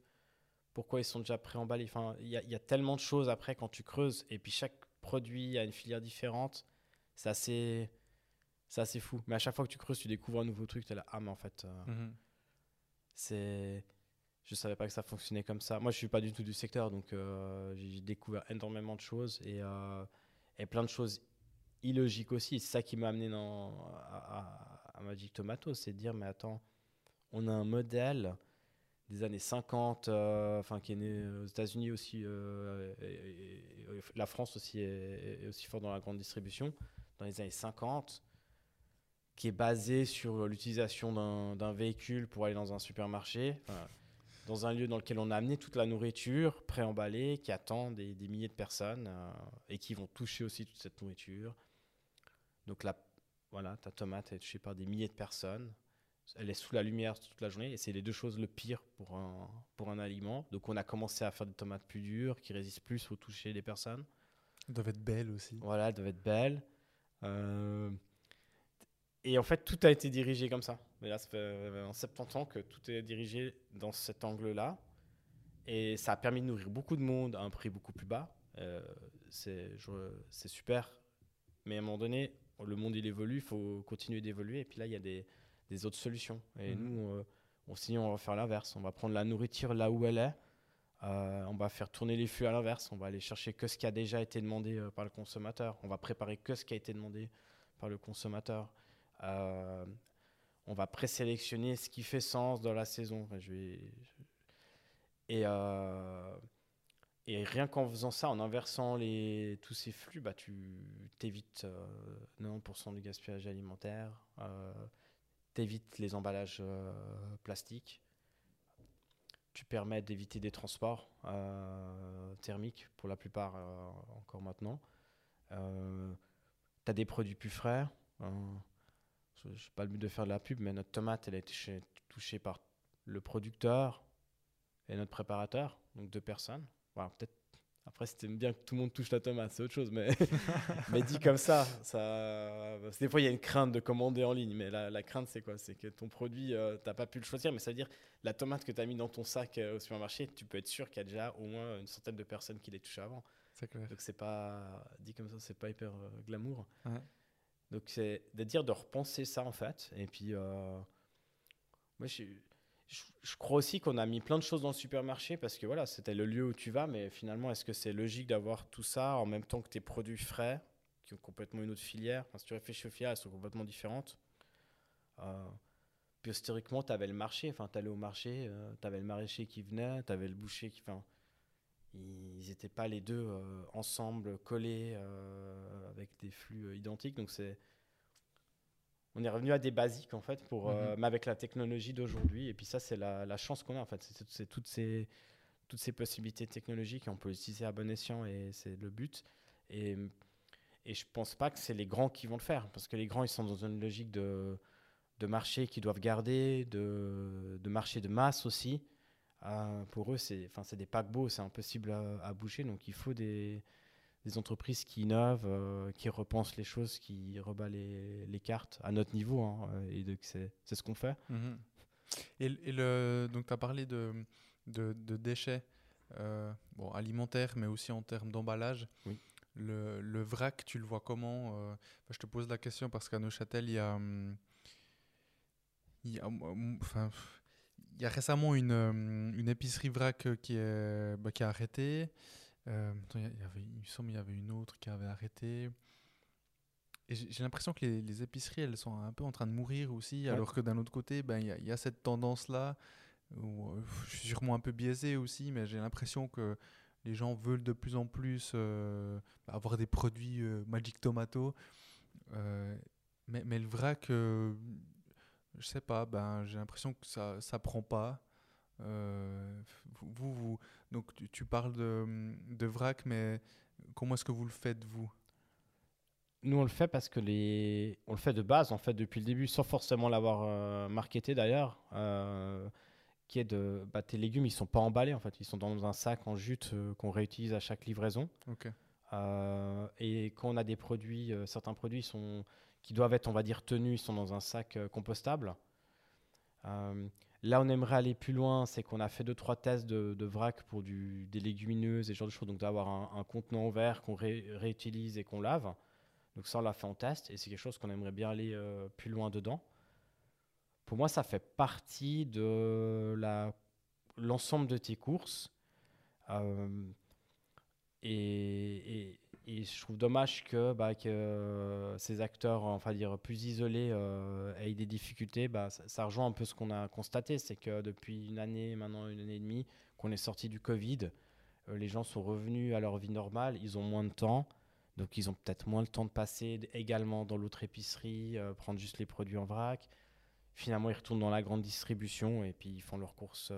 pourquoi ils sont déjà préemballés. Enfin, il y, a- il y a tellement de choses après quand tu creuses. Et puis chaque produit a une filière différente. C'est assez, c'est assez fou. Mais à chaque fois que tu creuses, tu découvres un nouveau truc. Tu es là, ah, mais en fait, euh, mhm. c'est. Je savais pas que ça fonctionnait comme ça. Moi, je suis pas du tout du secteur, donc euh, j'ai découvert énormément de choses et, euh, et plein de choses illogiques aussi. C'est ça qui m'a amené dans, à, à- à Magic Tomato, c'est de dire mais attends, on a un modèle des années 50, euh, enfin qui est né aux États-Unis aussi, euh, la France aussi est, aussi fort dans la grande distribution dans les années 50 qui est basé sur l'utilisation d'un véhicule pour aller dans un supermarché, dans un lieu dans lequel on a amené toute la nourriture préemballée, qui attend des, des milliers de personnes euh, et qui vont toucher aussi toute cette nourriture. Donc là, voilà, ta tomate est touchée par des milliers de personnes. Elle est sous la lumière toute la journée et c'est les deux choses le pire pour un, pour un aliment. Donc on a commencé à faire des tomates plus dures, qui résistent plus au toucher des personnes. Elles doivent être belles aussi. Voilà, elle devait être belle. Euh, Et en fait, tout a été dirigé comme ça. Mais là, ça fait euh, en 70 ans que tout est dirigé dans cet angle-là. Et ça a permis de nourrir beaucoup de monde à un prix beaucoup plus bas. Euh, c'est super. Mais à un moment donné, le monde, il évolue, il faut continuer d'évoluer. Et puis là, il y a des, des autres solutions. Et Mhm. nous, euh, on, sinon, on va faire l'inverse. On va prendre la nourriture là où elle est. Euh, on va faire tourner les flux à l'inverse. On va aller chercher que ce qui a déjà été demandé euh, par le consommateur. On va préparer que ce qui a été demandé par le consommateur. Euh, on va présélectionner ce qui fait sens dans la saison. Enfin, je vais- je- Et, et rien qu'en faisant ça, en inversant les... tous ces flux, bah, tu t'évites euh, 90% du gaspillage alimentaire, t'évites les emballages euh, plastiques, tu permets d'éviter des transports euh, thermiques pour la plupart euh, encore maintenant. Tu as des produits plus frais. Hein. je n'ai pas le but de faire de la pub, mais notre tomate, elle a été touchée par le producteur et notre préparateur, donc deux personnes. Voilà, peut-être après, c'était bien que tout le monde touche la tomate, c'est autre chose. Mais, mais dit comme ça, ça des fois, il y a une crainte de commander en ligne. Mais la, crainte, c'est quoi? C'est que ton produit, euh, tu n'as pas pu le choisir. Mais ça veut dire, la tomate que tu as mis dans ton sac euh, au supermarché, tu peux être sûr qu'il y a déjà au moins une centaine de personnes qui les touchent avant. C'est clair. Donc, c'est pas, dit comme ça, c'est pas hyper euh, glamour. Donc, c'est de dire de repenser ça, en fait. Et puis, moi, je suis je, crois aussi qu'on a mis plein de choses dans le supermarché parce que voilà, c'était le lieu où tu vas, mais finalement, est-ce que c'est logique d'avoir tout ça en même temps que tes produits frais, qui ont complètement une autre filière? Si tu réfléchis aux filières, elles sont complètement différentes. Euh, puis historiquement, tu avais le marché, enfin, tu allais au marché, euh, tu avais le maraîcher qui venait, tu avais le boucher qui. Enfin, ils n'étaient pas les deux euh, ensemble, collés, avec des flux identiques. Donc, c'est on est revenu à des basiques en fait, pour, euh, mhm. mais avec la technologie d'aujourd'hui. Et puis ça, c'est la, chance qu'on a en fait. C'est toutes ces, toutes ces possibilités technologiques et on peut les utiliser à bon escient et c'est le but. Et, et je pense pas que c'est les grands qui vont le faire parce que les grands, ils sont dans une logique de, de marché qu'ils doivent garder, de, de marché de masse aussi. Euh, pour eux, c'est des paquebots, c'est impossible à, à, bouger. Donc il faut des des entreprises qui innovent, euh, qui repensent les choses, qui rebattent les, les cartes à notre niveau. Hein, euh, et c'est ce qu'on fait. Mhm. Et, et, le, donc, tu as parlé de, de, de déchets euh, bon, alimentaires, mais aussi en termes d'emballage. Oui. Le, le, vrac, tu le vois comment Je te pose la question parce qu'à Neuchâtel, il y a. Hum, il y a, hum, enfin, il y a récemment une, hum, une épicerie vrac qui est, bah, qui a arrêté. Euh, il, y avait, il me semble qu'il y avait une autre qui avait arrêté. Et j'ai l'impression que les, épiceries, elles sont un peu en train de mourir aussi, alors que d'un autre côté, ben, il y, y, a cette tendance-là. Euh, je suis sûrement un peu biaisé aussi, mais j'ai l'impression que les gens veulent de plus en plus euh, avoir des produits Magic Tomato. mais, mais le vrac, je sais pas, ben, j'ai l'impression que ça ne prend pas. Euh, vous, vous, donc tu, parles de, de, vrac, mais comment est-ce que vous le faites, vous? Nous, on le fait parce que les... on le fait de base, en fait, depuis le début, sans forcément l'avoir euh, marketé d'ailleurs. Euh, qui est de bah, tes légumes, ils sont pas emballés en fait, ils sont dans un sac en jute qu'on réutilise à chaque livraison. et quand on a des produits, certains produits sont qui doivent être, on va dire, tenus, ils sont dans un sac compostable. Là, on aimerait aller plus loin, c'est qu'on a fait deux trois tests de, vrac pour des légumineuses et ce genre de choses, donc d'avoir un, contenant vert qu'on réutilise et qu'on lave. Donc ça, on l'a fait en test et c'est quelque chose qu'on aimerait bien aller euh, plus loin dedans. Pour moi, ça fait partie de l'ensemble de tes courses. Euh, et je trouve dommage que, bah, que ces acteurs, enfin dire plus isolés, euh, aient des difficultés. Bah, ça, rejoint un peu ce qu'on a constaté, c'est que depuis une année, maintenant une année et demie, qu'on est sorti du Covid, euh, les gens sont revenus à leur vie normale, ils ont moins de temps, donc ils ont peut-être moins le temps de passer également dans l'autre épicerie, euh, prendre juste les produits en vrac. Finalement, ils retournent dans la grande distribution et puis ils font leurs courses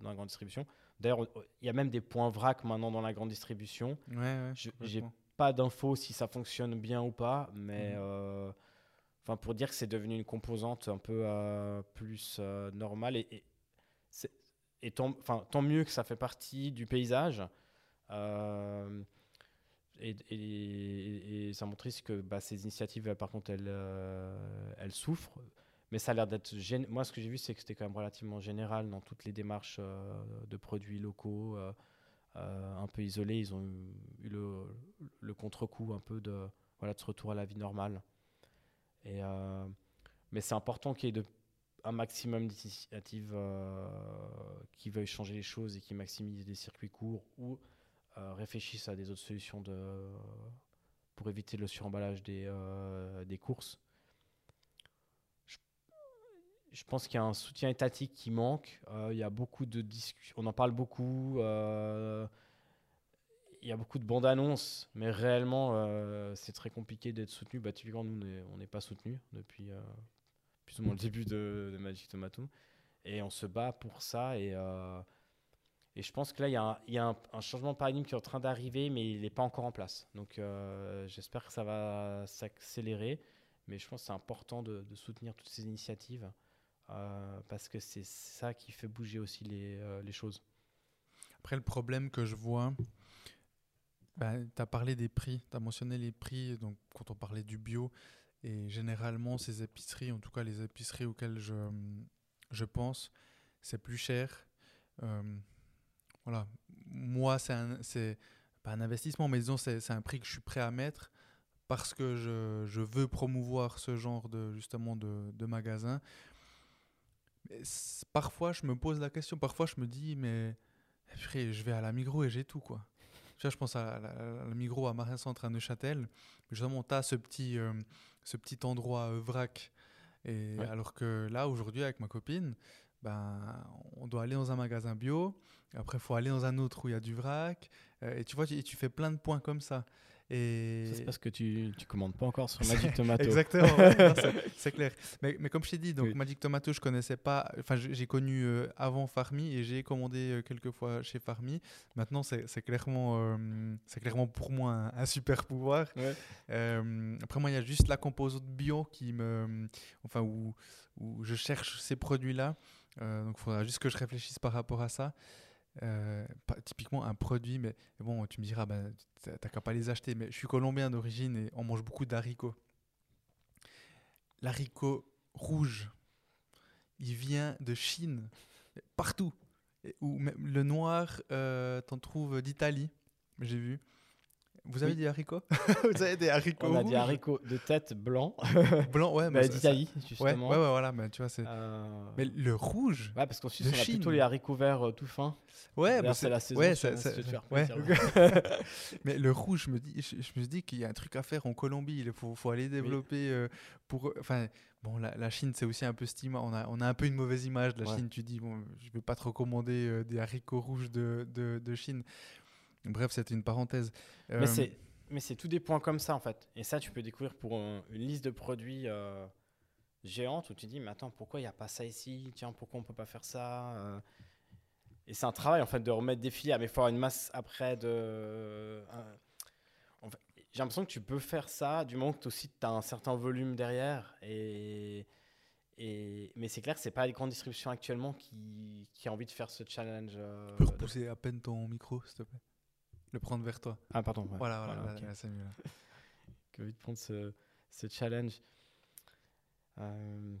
dans la grande distribution. D'ailleurs, il y a même des points vrac maintenant dans la grande distribution. Ouais, J'ai pas d'infos si ça fonctionne bien ou pas, mais mhm. euh, enfin pour dire que c'est devenu une composante un peu euh, plus euh, normale et, et, tant, tant, mieux que ça fait partie du paysage. Et, et, ça montre que bah, ces initiatives, par contre, elles, elles souffrent. Mais ça a l'air d'être. Moi, ce que j'ai vu, c'est que c'était quand même relativement général dans toutes les démarches euh, de produits locaux, euh, euh, un peu isolés. Ils ont eu, le, contre-coup un peu de, voilà, de ce retour à la vie normale. Et, mais c'est important qu'il y ait un maximum d'initiatives qui veuillent changer les choses et qui maximisent les circuits courts ou réfléchissent à des autres solutions de, pour éviter le suremballage des courses je pense qu'il y a un soutien étatique qui manque. Euh, il y a beaucoup de discussions. On en parle beaucoup. Euh, il y a beaucoup de bandes annonces, mais réellement, euh, c'est très compliqué d'être soutenu. Bah, typiquement, nous, on n'est pas soutenu depuis plus ou moins le début de, Magic Tomato. Et on se bat pour ça. Et, Et je pense que là, il y a un, changement de paradigme qui est en train d'arriver, mais il n'est pas encore en place. Donc j'espère que ça va s'accélérer. Mais je pense que c'est important de, soutenir toutes ces initiatives parce que c'est ça qui fait bouger aussi les, euh, choses. Après, le problème que je vois, tu as parlé des prix, tu as mentionné les prix donc, quand on parlait du bio. Et généralement, ces épiceries, en tout cas les épiceries auxquelles je, je pense, c'est plus cher. Euh, voilà. Moi, c'est pas un investissement, mais disons, c'est un prix que je suis prêt à mettre parce que je, je veux promouvoir ce genre de, justement de magasin. Mais parfois, je me pose la question, parfois, je me dis, mais purée, je vais à la Migros et j'ai tout, quoi. Tu vois, je pense à la, à la Migros à Marin Centre à Neuchâtel. Justement, tu as ce petit, euh, ce petit endroit euh, vrac. Et Ouais. alors que là, aujourd'hui, avec ma copine, ben, on doit aller dans un magasin bio. Après, il faut aller dans un autre où il y a du vrac. euh, et tu vois, tu, et tu fais plein de points comme ça. Et... Ça, C'est parce que tu ne commandes pas encore sur Magic Tomato. Exactement, ouais, c'est- clair. Mais, mais comme je t'ai dit, donc Oui. Magic Tomato, je connaissais pas. Enfin, j'ai connu euh, avant Farmi et j'ai commandé euh, quelques fois chez Farmi. Maintenant, c'est clairement, euh, c'est clairement pour moi un, un super pouvoir. Ouais. Après, moi, il y a juste la composante bio qui me, enfin, où, où je cherche ces produits-là. Donc, il faudra juste que je réfléchisse par rapport à ça. Euh, typiquement un produit, mais bon, tu me diras, ben, t'as qu'à pas les acheter. Mais je suis colombien d'origine et on mange beaucoup d'haricots. L'haricot rouge, il vient de Chine, partout. Ou même le noir, euh, t'en trouves d'Italie, j'ai vu. Vous avez Oui. des haricots Vous avez des haricots On a des haricots de tête blanc blancs, ouais, bah, mais ça- d'Italie, ça- Ouais, justement. ouais, ouais, voilà, mais tu vois, c'est. Euh, Mais le rouge, Ouais, parce qu'en Suisse, on a plutôt les haricots verts euh, tout fins. ouais, bah, c'est la saison. ouais, ça- ça- veux ouais. Mais le rouge, je me dis, je, je me dis qu'il y a un truc à faire en Colombie. Il faut, faut aller développer euh, pour. Enfin, bon, la, la Chine, c'est aussi un peu ima- On a, on a un peu une mauvaise image de la Ouais. Chine. Tu dis, bon, je vais pas te recommander euh, des haricots rouges de, de, de Chine. Bref, c'était une parenthèse. Euh, Mais c'est mais c'est tous des points comme ça en fait. Et ça, tu peux découvrir pour un- une liste de produits euh, géante où tu dis, mais attends, pourquoi il n'y a pas ça ici? Tiens, pourquoi on peut pas faire ça Euh, Et c'est un travail en fait de remettre des filières, mais il faut avoir une masse après de. en fait, J'ai l'impression que tu peux faire ça du moment que tu aussi as un certain volume derrière. Et, et, mais c'est clair que c'est pas les grandes distributions actuellement qui, qui a envie de faire ce challenge. euh, Tu peux de- repousser à peine ton micro, s'il te plaît. Le prendre vers toi. Ah, pardon. ouais. Voilà, voilà, Voilà, là, ok. là, c'est mieux. là. J'ai envie de prendre ce, ce challenge. Euh,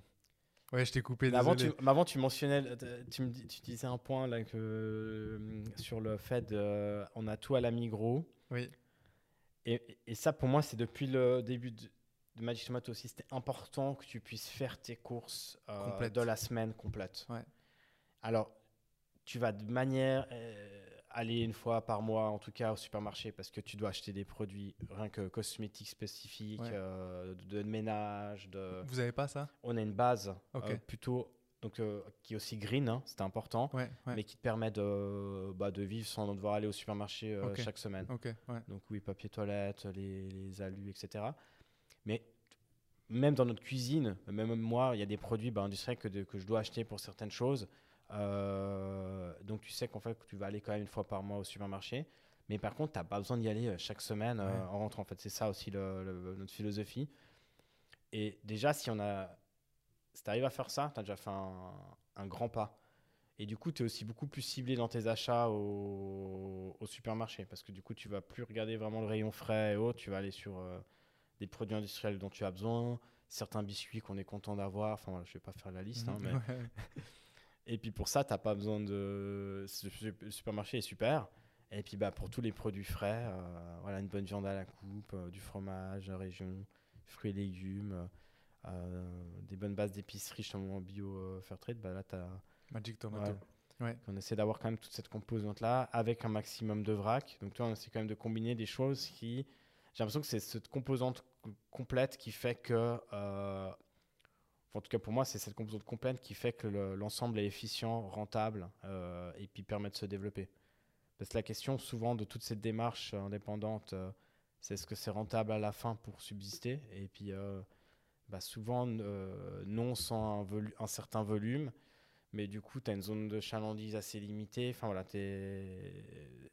Ouais, je t'ai coupé. mais avant, tu, désolé. mais avant, tu mentionnais, euh, tu, me tu disais un point là que, euh, sur le fait de, euh, on a tout à la Migros. Oui. Et, et ça, pour moi, c'est depuis le début de, de Magic Tomato aussi. C'était important que tu puisses faire tes courses euh, de la semaine complète. Ouais. Alors, tu vas de manière euh, aller une fois par mois, en tout cas, au supermarché, parce que tu dois acheter des produits rien que cosmétiques spécifiques, Ouais. euh, de, de ménage. De... Vous avez pas ça? On a une base euh, plutôt donc, euh, qui est aussi green, hein, c'est important, Ouais, ouais. mais qui te permet de, bah, de vivre sans devoir aller au supermarché euh, chaque semaine. Ouais. Donc oui, papier toilette, les, les alus, etc. Mais même dans notre cuisine, même moi, il y a des produits bah, industriels que, de- que je dois acheter pour certaines choses. Euh, donc tu sais qu'en fait, tu vas aller quand même une fois par mois au supermarché. Mais par contre, tu n'as pas besoin d'y aller euh, chaque semaine euh, en rentrant. En fait, c'est ça aussi le- le- notre philosophie. Et déjà, si on a, si tu arrives à faire ça, tu as déjà fait un, un grand pas. Et du coup, tu es aussi beaucoup plus ciblé dans tes achats au, au supermarché. Parce que du coup, tu vas plus regarder vraiment le rayon frais et autres. Tu vas aller sur euh, des produits industriels dont tu as besoin, certains biscuits qu'on est content d'avoir. Enfin, je vais pas faire la liste. hein, mais... Mhm. Ouais. Et puis pour ça, tu n'as pas besoin de. Le supermarché est super. Et puis bah, pour tous les produits frais, euh, voilà, une bonne viande à la coupe, euh, du fromage, région, fruits et légumes, euh, des bonnes bases d'épicerie, justement en bio fair trade, bah, là, tu as Magic Tomato. Ouais. On essaie d'avoir quand même toute cette composante-là avec un maximum de vrac. Donc, toi, on essaie quand même de combiner des choses qui. J'ai l'impression que c'est cette composante complète qui fait que. En tout cas, pour moi, c'est cette composante complète qui fait que le- l'ensemble est efficient, rentable euh, et puis permet de se développer. Parce que la question, souvent, de toute cette démarche euh, indépendante, euh, c'est est-ce que c'est rentable à la fin pour subsister? Et puis, euh, bah, souvent, non sans un, certain volume. mais du coup, tu as une zone de chalandise assez limitée. Enfin voilà, t'es...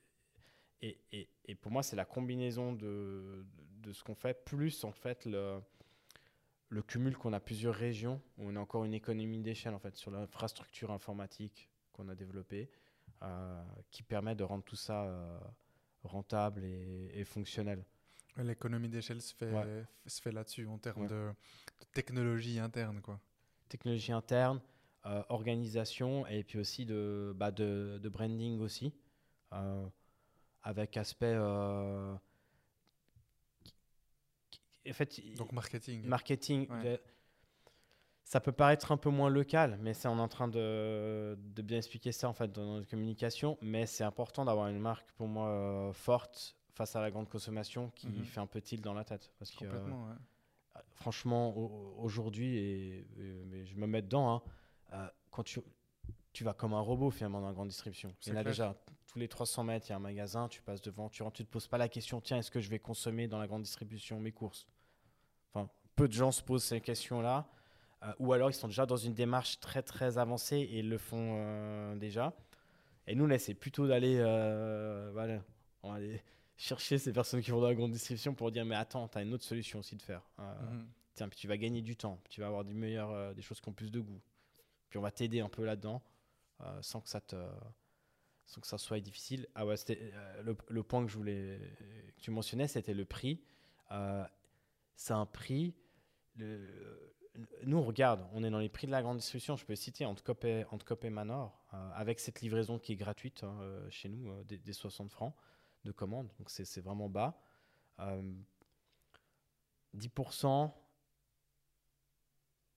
Et, et, et, pour moi, c'est la combinaison de, de ce qu'on fait, plus en fait le, le cumul qu'on a plusieurs régions, où on a encore une économie d'échelle en fait sur l'infrastructure informatique qu'on a développée, euh, qui permet de rendre tout ça euh, rentable et, et fonctionnel. L'économie d'échelle se fait, Ouais. se fait là-dessus en termes Ouais. de, de technologie interne. Quoi. Technologie interne, euh, organisation et puis aussi de, bah, de, de branding aussi, avec aspect... en fait, Donc marketing. marketing, Ouais. ça peut paraître un peu moins local, mais c'est on est en train de, de bien expliquer ça en fait dans notre communication. Mais c'est important d'avoir une marque pour moi euh, forte face à la grande consommation qui Mhm. fait un peu tilt dans la tête. Parce que euh, Complètement, ouais. franchement, au- aujourd'hui, et, je me mets dedans, hein, euh, quand tu, tu vas comme un robot finalement dans la grande distribution. Il y en a déjà tous les 300 mètres, il y a un magasin, tu passes devant, tu rentres, tu te poses pas la question, tiens, est-ce que je vais consommer dans la grande distribution mes courses? Peu de gens se posent ces questions-là, euh, ou alors ils sont déjà dans une démarche très très avancée et ils le font euh, déjà. Et nous, là, c'est plutôt d'aller, euh, voilà, on va aller chercher ces personnes qui vont dans la grande distribution pour dire, mais attends, tu as une autre solution aussi de faire. Mhm. Tiens, puis tu vas gagner du temps, tu vas avoir du meilleur, des choses qui ont plus de goût. Puis on va t'aider un peu là-dedans, sans que ça te, sans que ça soit difficile. Ah ouais, c'était euh, le, le point que je voulais, que tu mentionnais, c'était le prix. Euh, c'est un prix. Le, nous, on regarde, on est dans les prix de la grande distribution. Je peux citer Antcop et, et Manor, euh, avec cette livraison qui est gratuite hein, euh, chez nous, euh, des, des 60 francs de commande. Donc c'est vraiment bas. Euh, 10%,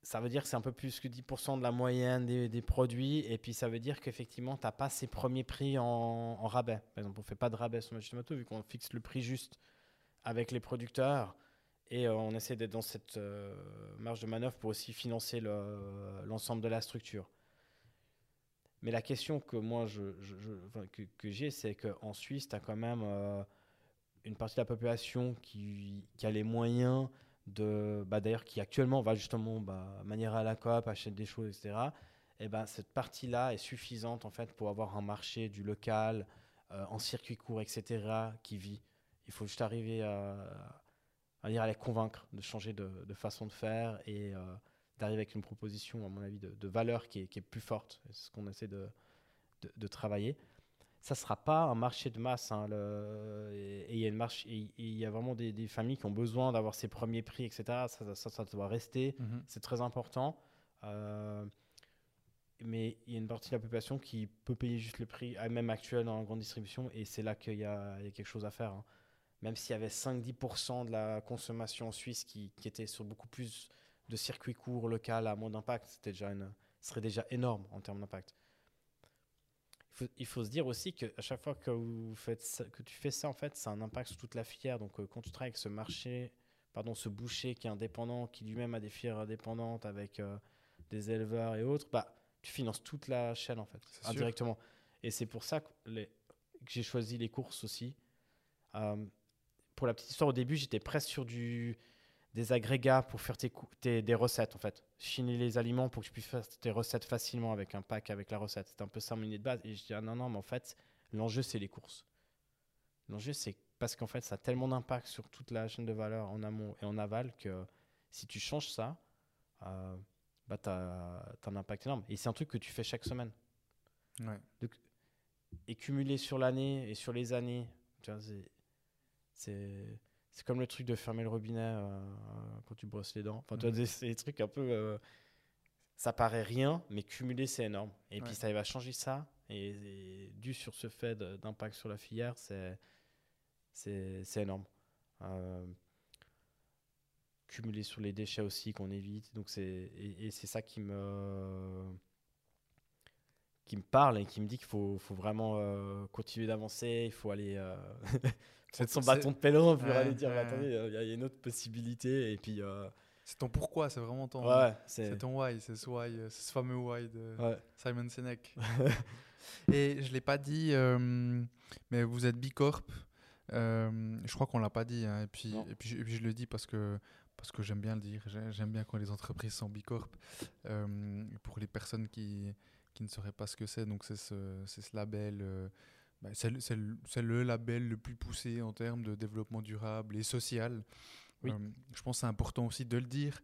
ça veut dire que c'est un peu plus que 10% de la moyenne des, des produits. Et puis, ça veut dire qu'effectivement, tu n'as pas ces premiers prix en, rabais. Par exemple, on ne fait pas de rabais sur Match Tomato vu qu'on fixe le prix juste avec les producteurs. Et euh, on essaie d'être dans cette euh, marge de manœuvre pour aussi financer le- l'ensemble de la structure. Mais la question que moi que, j'ai, c'est qu'en Suisse, tu as quand même euh, une partie de la population qui, a les moyens de, bah, d'ailleurs, qui actuellement va justement bah, manière à la coop, achète des choses, etc. Et ben cette partie-là est suffisante en fait pour avoir un marché du local, en circuit court, etc. qui vit. Il faut juste arriver à, à, dire, à les convaincre de changer de, de façon de faire et euh, d'arriver avec une proposition, à mon avis, de, de valeur qui est, qui est plus forte. C'est ce qu'on essaie de, travailler. Ça ne sera pas un marché de masse. hein, le- et il y a une marche, et- et il y a vraiment des, des familles qui ont besoin d'avoir ces premiers prix, etc. Ça, ça, ça, doit rester. Mhm. C'est très important. Euh, mais il y a une partie de la population qui peut payer juste le prix, même actuel dans la grande distribution, et c'est là qu'il y, a il y a quelque chose à faire. hein. Même s'il y avait 5-10% de la consommation en Suisse qui, qui était sur beaucoup plus de circuits courts, local, à moins d'impact, c'était déjà une, ce serait déjà énorme en termes d'impact. Il faut, il faut se dire aussi qu'à chaque fois que, vous faites ça- que tu fais ça, en fait, ça a un impact sur toute la filière. Donc, euh, quand tu travailles avec ce marché, pardon, ce boucher qui est indépendant, qui lui-même a des filières indépendantes avec euh, des éleveurs et autres, bah, tu finances toute la chaîne, en fait, sûr. indirectement. Et c'est pour ça que, que j'ai choisi les courses aussi. Euh, pour la petite histoire, au début, j'étais presque sur du, des agrégats pour faire tes, des recettes, en fait. Chiner les aliments pour que tu puisses faire tes recettes facilement avec un pack, avec la recette. C'était un peu ça mon idée de base. Et je dis, ah non, non, mais en fait, l'enjeu, c'est les courses. L'enjeu, c'est parce qu'en fait, ça a tellement d'impact sur toute la chaîne de valeur en amont et en aval que si tu changes ça, euh, bah, tu as, un impact énorme. Et c'est un truc que tu fais chaque semaine Ouais. et cumulé sur l'année et sur les années. C'est- C'est c'est comme le truc de fermer le robinet euh, quand tu brosses les dents. Enfin, tu vois, Mhm. des- c'est des trucs un peu. euh, ça paraît rien, mais cumulé, c'est énorme. Et Ouais. puis, ça va changer ça. Et, et dû sur ce fait d'impact sur la filière, c'est c'est c'est énorme. Euh, cumulé sur les déchets aussi qu'on évite. Donc c'est et, et c'est ça qui me qui me parle et qui me dit qu'il faut, faut vraiment euh, continuer d'avancer, il faut aller euh, prendre son bâton de pèlerin pour Ouais, aller dire ouais, attendez, il y, a- il y a une autre possibilité et puis euh, C'est ton pourquoi, c'est vraiment ton. ouais, c'est ton why, c'est ce why, euh, ce fameux why de. Simon Sinek. Et je l'ai pas dit, euh, mais vous êtes Bicorp. Euh, je crois qu'on l'a pas dit. hein, et, puis, et, puis, je- et puis je le dis parce que, parce que j'aime bien le dire. J'ai- J'aime bien quand les entreprises sont Bicorp. Euh, pour les personnes qui qui ne sauraient pas ce que c'est, donc c'est ce, ce, label. Bah, c'est le, le, label le plus poussé en termes de développement durable et social. Oui. je pense que c'est important aussi de le dire.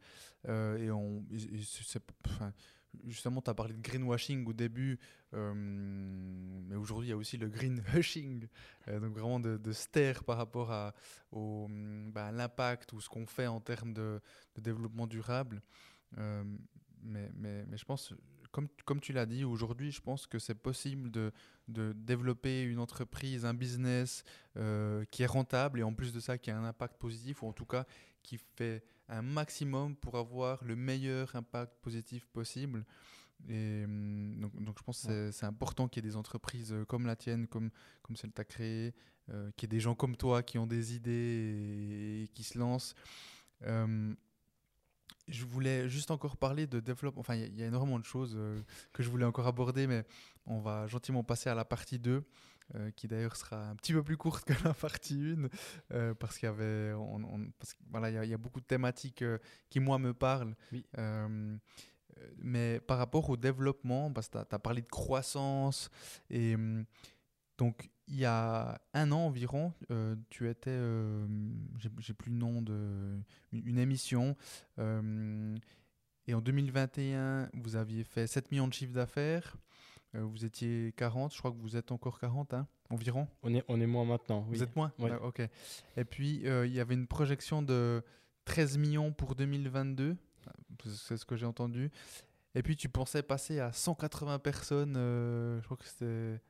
et on, justement, tu as parlé de greenwashing au début, mais aujourd'hui, il y a aussi le greenhushing, donc vraiment de, de se taire par rapport à, au, bah, l'impact ou ce qu'on fait en termes de, de développement durable. mais, mais, mais, je pense comme, comme tu l'as dit, aujourd'hui, je pense que c'est possible de, de, développer une entreprise, un business euh, qui est rentable et en plus de ça, qui a un impact positif, ou en tout cas qui fait un maximum pour avoir le meilleur impact positif possible. Et hum, donc, donc, je pense que c'est important qu'il y ait des entreprises euh, comme la tienne, comme, comme celle que tu as créée, euh, qu'il y ait des gens comme toi qui ont des idées et, qui se lancent. Hum, je voulais juste encore parler de développement. Enfin, il y, a énormément de choses euh, que je voulais encore aborder, mais on va gentiment passer à la partie 2, euh, qui d'ailleurs sera un petit peu plus courte que la partie 1, euh, parce qu'il y avait. voilà, il y, a beaucoup de thématiques qui, moi, me parlent. mais par rapport au développement, parce que tu as, parlé de croissance, et hum, donc il y a un an environ, euh, tu étais, euh, j'ai plus le nom de, une, émission, euh, et en 2021, vous aviez fait 7 millions de chiffres d'affaires, vous étiez 40, je crois que vous êtes encore 40 hein, environ. On est, on est moins maintenant, oui. Vous êtes moins? Ok. Et puis, il y avait une projection de 13 millions pour 2022, c'est ce que j'ai entendu. Et puis, tu pensais passer à 180 personnes, je crois que c'était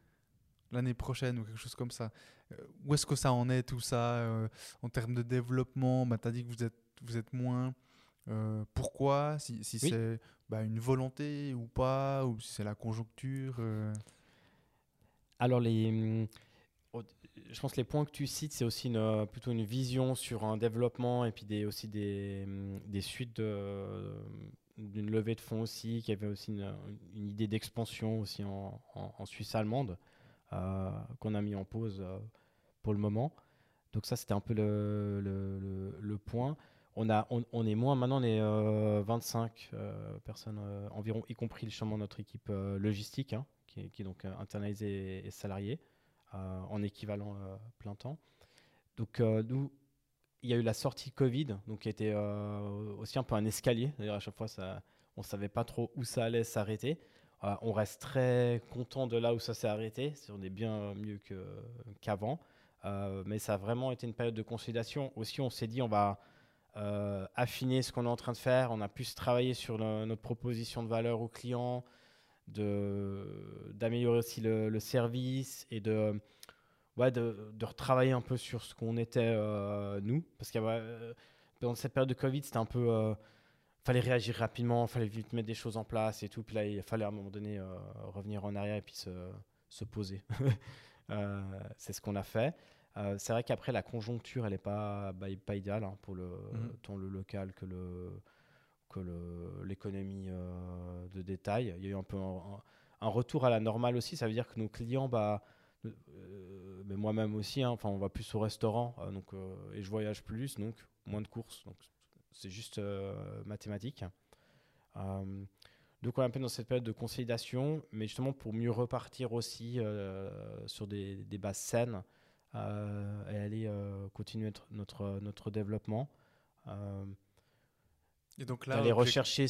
l'année prochaine ou quelque chose comme ça. Euh, où est-ce que ça en est tout ça euh, en termes de développement? Bah, Tu as dit que vous êtes, vous êtes moins. Euh, pourquoi? Si, si c'est bah, une volonté ou pas, ou si c'est la conjoncture Alors, les, hum, je pense que les points que tu cites, c'est aussi une, plutôt une vision sur un développement et puis des, aussi des, hum, des suites d'une levée de fonds aussi, qui avait aussi une, une idée d'expansion aussi en, en Suisse allemande. Euh, qu'on a mis en pause euh, pour le moment. Donc ça, c'était un peu le, le, point. On, a, on, est moins, maintenant on est 25 euh, personnes environ, y compris justement notre équipe logistique, hein, qui, est, donc internalisée et, salariée, en équivalent plein temps. Donc nous, il y a eu la sortie Covid, donc qui était aussi un peu un escalier. D'ailleurs, à chaque fois, ça, on ne savait pas trop où ça allait s'arrêter. Euh, on reste très content de là où ça s'est arrêté. On est bien mieux qu'avant. Euh, mais ça a vraiment été une période de consolidation. Aussi, on s'est dit, on va euh, affiner ce qu'on est en train de faire. On a pu se travailler sur notre proposition de valeur aux clients, d'améliorer aussi le, service et de, ouais, retravailler un peu sur ce qu'on était nous. Parce que dans cette période de Covid, c'était un peu fallait réagir rapidement, fallait vite mettre des choses en place et tout. Puis là, il fallait à un moment donné euh, revenir en arrière et puis se, se poser. Euh, c'est ce qu'on a fait. Euh, c'est vrai qu'après, la conjoncture, elle n'est pas, bah, pas idéale hein, pour le, mmh. tant le local que le que l'économie de détail. Il y a eu un peu un, retour à la normale aussi. Ça veut dire que nos clients, bah, mais moi-même aussi, hein, on va plus au restaurant, donc et je voyage plus, donc moins de courses. Donc c'est juste euh, mathématique. Euh, donc on est un peu dans cette période de consolidation, mais justement pour mieux repartir aussi euh, sur des, bases saines et aller continuer notre, notre, développement. Et donc là, aller rechercher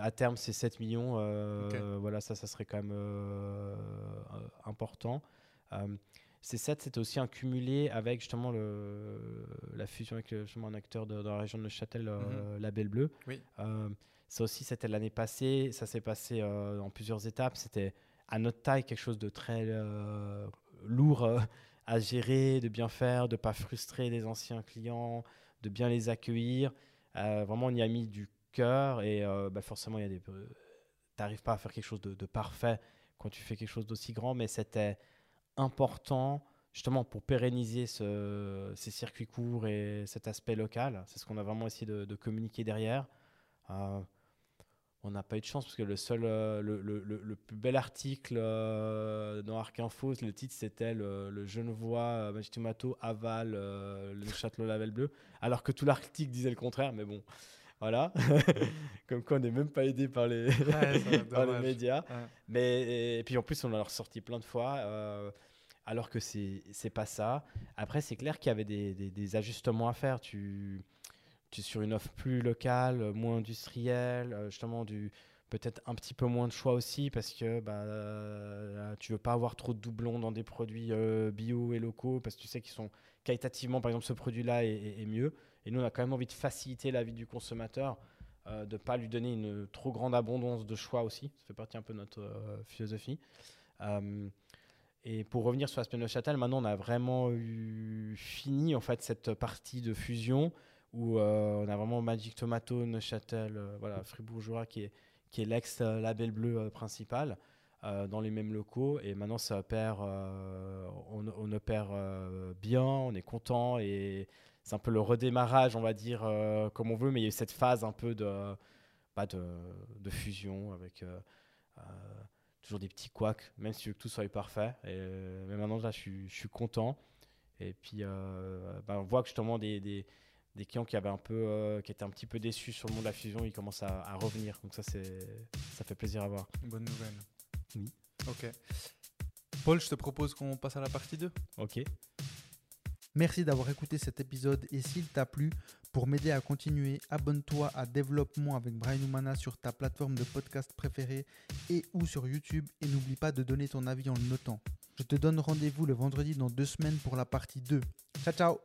à terme ces 7 millions, voilà, ça, ça serait quand même important. 7, c'était aussi un cumulé avec justement le, la fusion avec justement un acteur de, dans la région de Neuchâtel, euh, mhm. la Belle Bleue. Euh, ça aussi, c'était l'année passée. Ça s'est passé euh, en plusieurs étapes. C'était à notre taille quelque chose de très lourd à gérer, de bien faire, de ne pas frustrer les anciens clients, de bien les accueillir. vraiment, on y a mis du cœur et bah, forcément, il y a des. Pas à faire quelque chose de, de parfait quand tu fais quelque chose d'aussi grand, mais c'était important justement pour pérenniser ces circuits courts et cet aspect local. C'est ce qu'on a vraiment essayé de, communiquer derrière. Euh, on n'a pas eu de chance parce que le seul, euh, le, plus bel article euh, dans Arc Info, le titre c'était le, le Genevois Magic Tomato aval le Château Lavel Bleu, alors que tout l'article disait le contraire. Mais bon, Voilà. Comme quoi, on n'est même pas aidé par les, par les médias. Mais, et, puis en plus, on l'a ressorti plein de fois. Euh, alors que c'est c'est pas ça. Après, c'est clair qu'il y avait des, des, ajustements à faire. Tu, tu sur une offre plus locale, moins industrielle, euh, justement du peut-être un petit peu moins de choix aussi parce que bah, euh, tu veux pas avoir trop de doublons dans des produits bio et locaux parce que tu sais qu'ils sont qualitativement, par exemple, ce produit-là est, mieux. Et nous, on a quand même envie de faciliter la vie du consommateur, euh, de ne pas lui donner une trop grande abondance de choix aussi. Ça fait partie un peu de notre euh, philosophie. Euh, et pour revenir sur l'aspect Neuchâtel, maintenant, on a vraiment eu fini en fait cette partie de fusion où on a vraiment Magic Tomato, Neuchâtel, voilà, Fribourgeois qui est, qui est l'ex-label bleu principal. dans les mêmes locaux et maintenant ça opère, on, opère bien, on est content et c'est un peu le redémarrage, on va dire, euh, comme on veut, mais il y a eu cette phase un peu de, bah, de, de, fusion avec euh, euh, toujours des petits couacs, même si que tout soit parfait. Et, mais maintenant, là, je suis, je suis content. Et puis, bah, on voit que justement des, des, des, clients qui, avaient un peu, qui étaient un petit peu déçus sur le monde de la fusion, ils commencent à, à revenir. Donc ça, ça fait plaisir à voir. bonne nouvelle. Oui. Ok. Paul, je te propose qu'on passe à la partie 2. Ok. Merci d'avoir écouté cet épisode et s'il t'a plu, pour m'aider à continuer, abonne-toi à Développement avec Brian Humana sur ta plateforme de podcast préférée et ou sur YouTube et n'oublie pas de donner ton avis en le notant. Je te donne rendez-vous le vendredi dans deux semaines pour la partie 2. Ciao ciao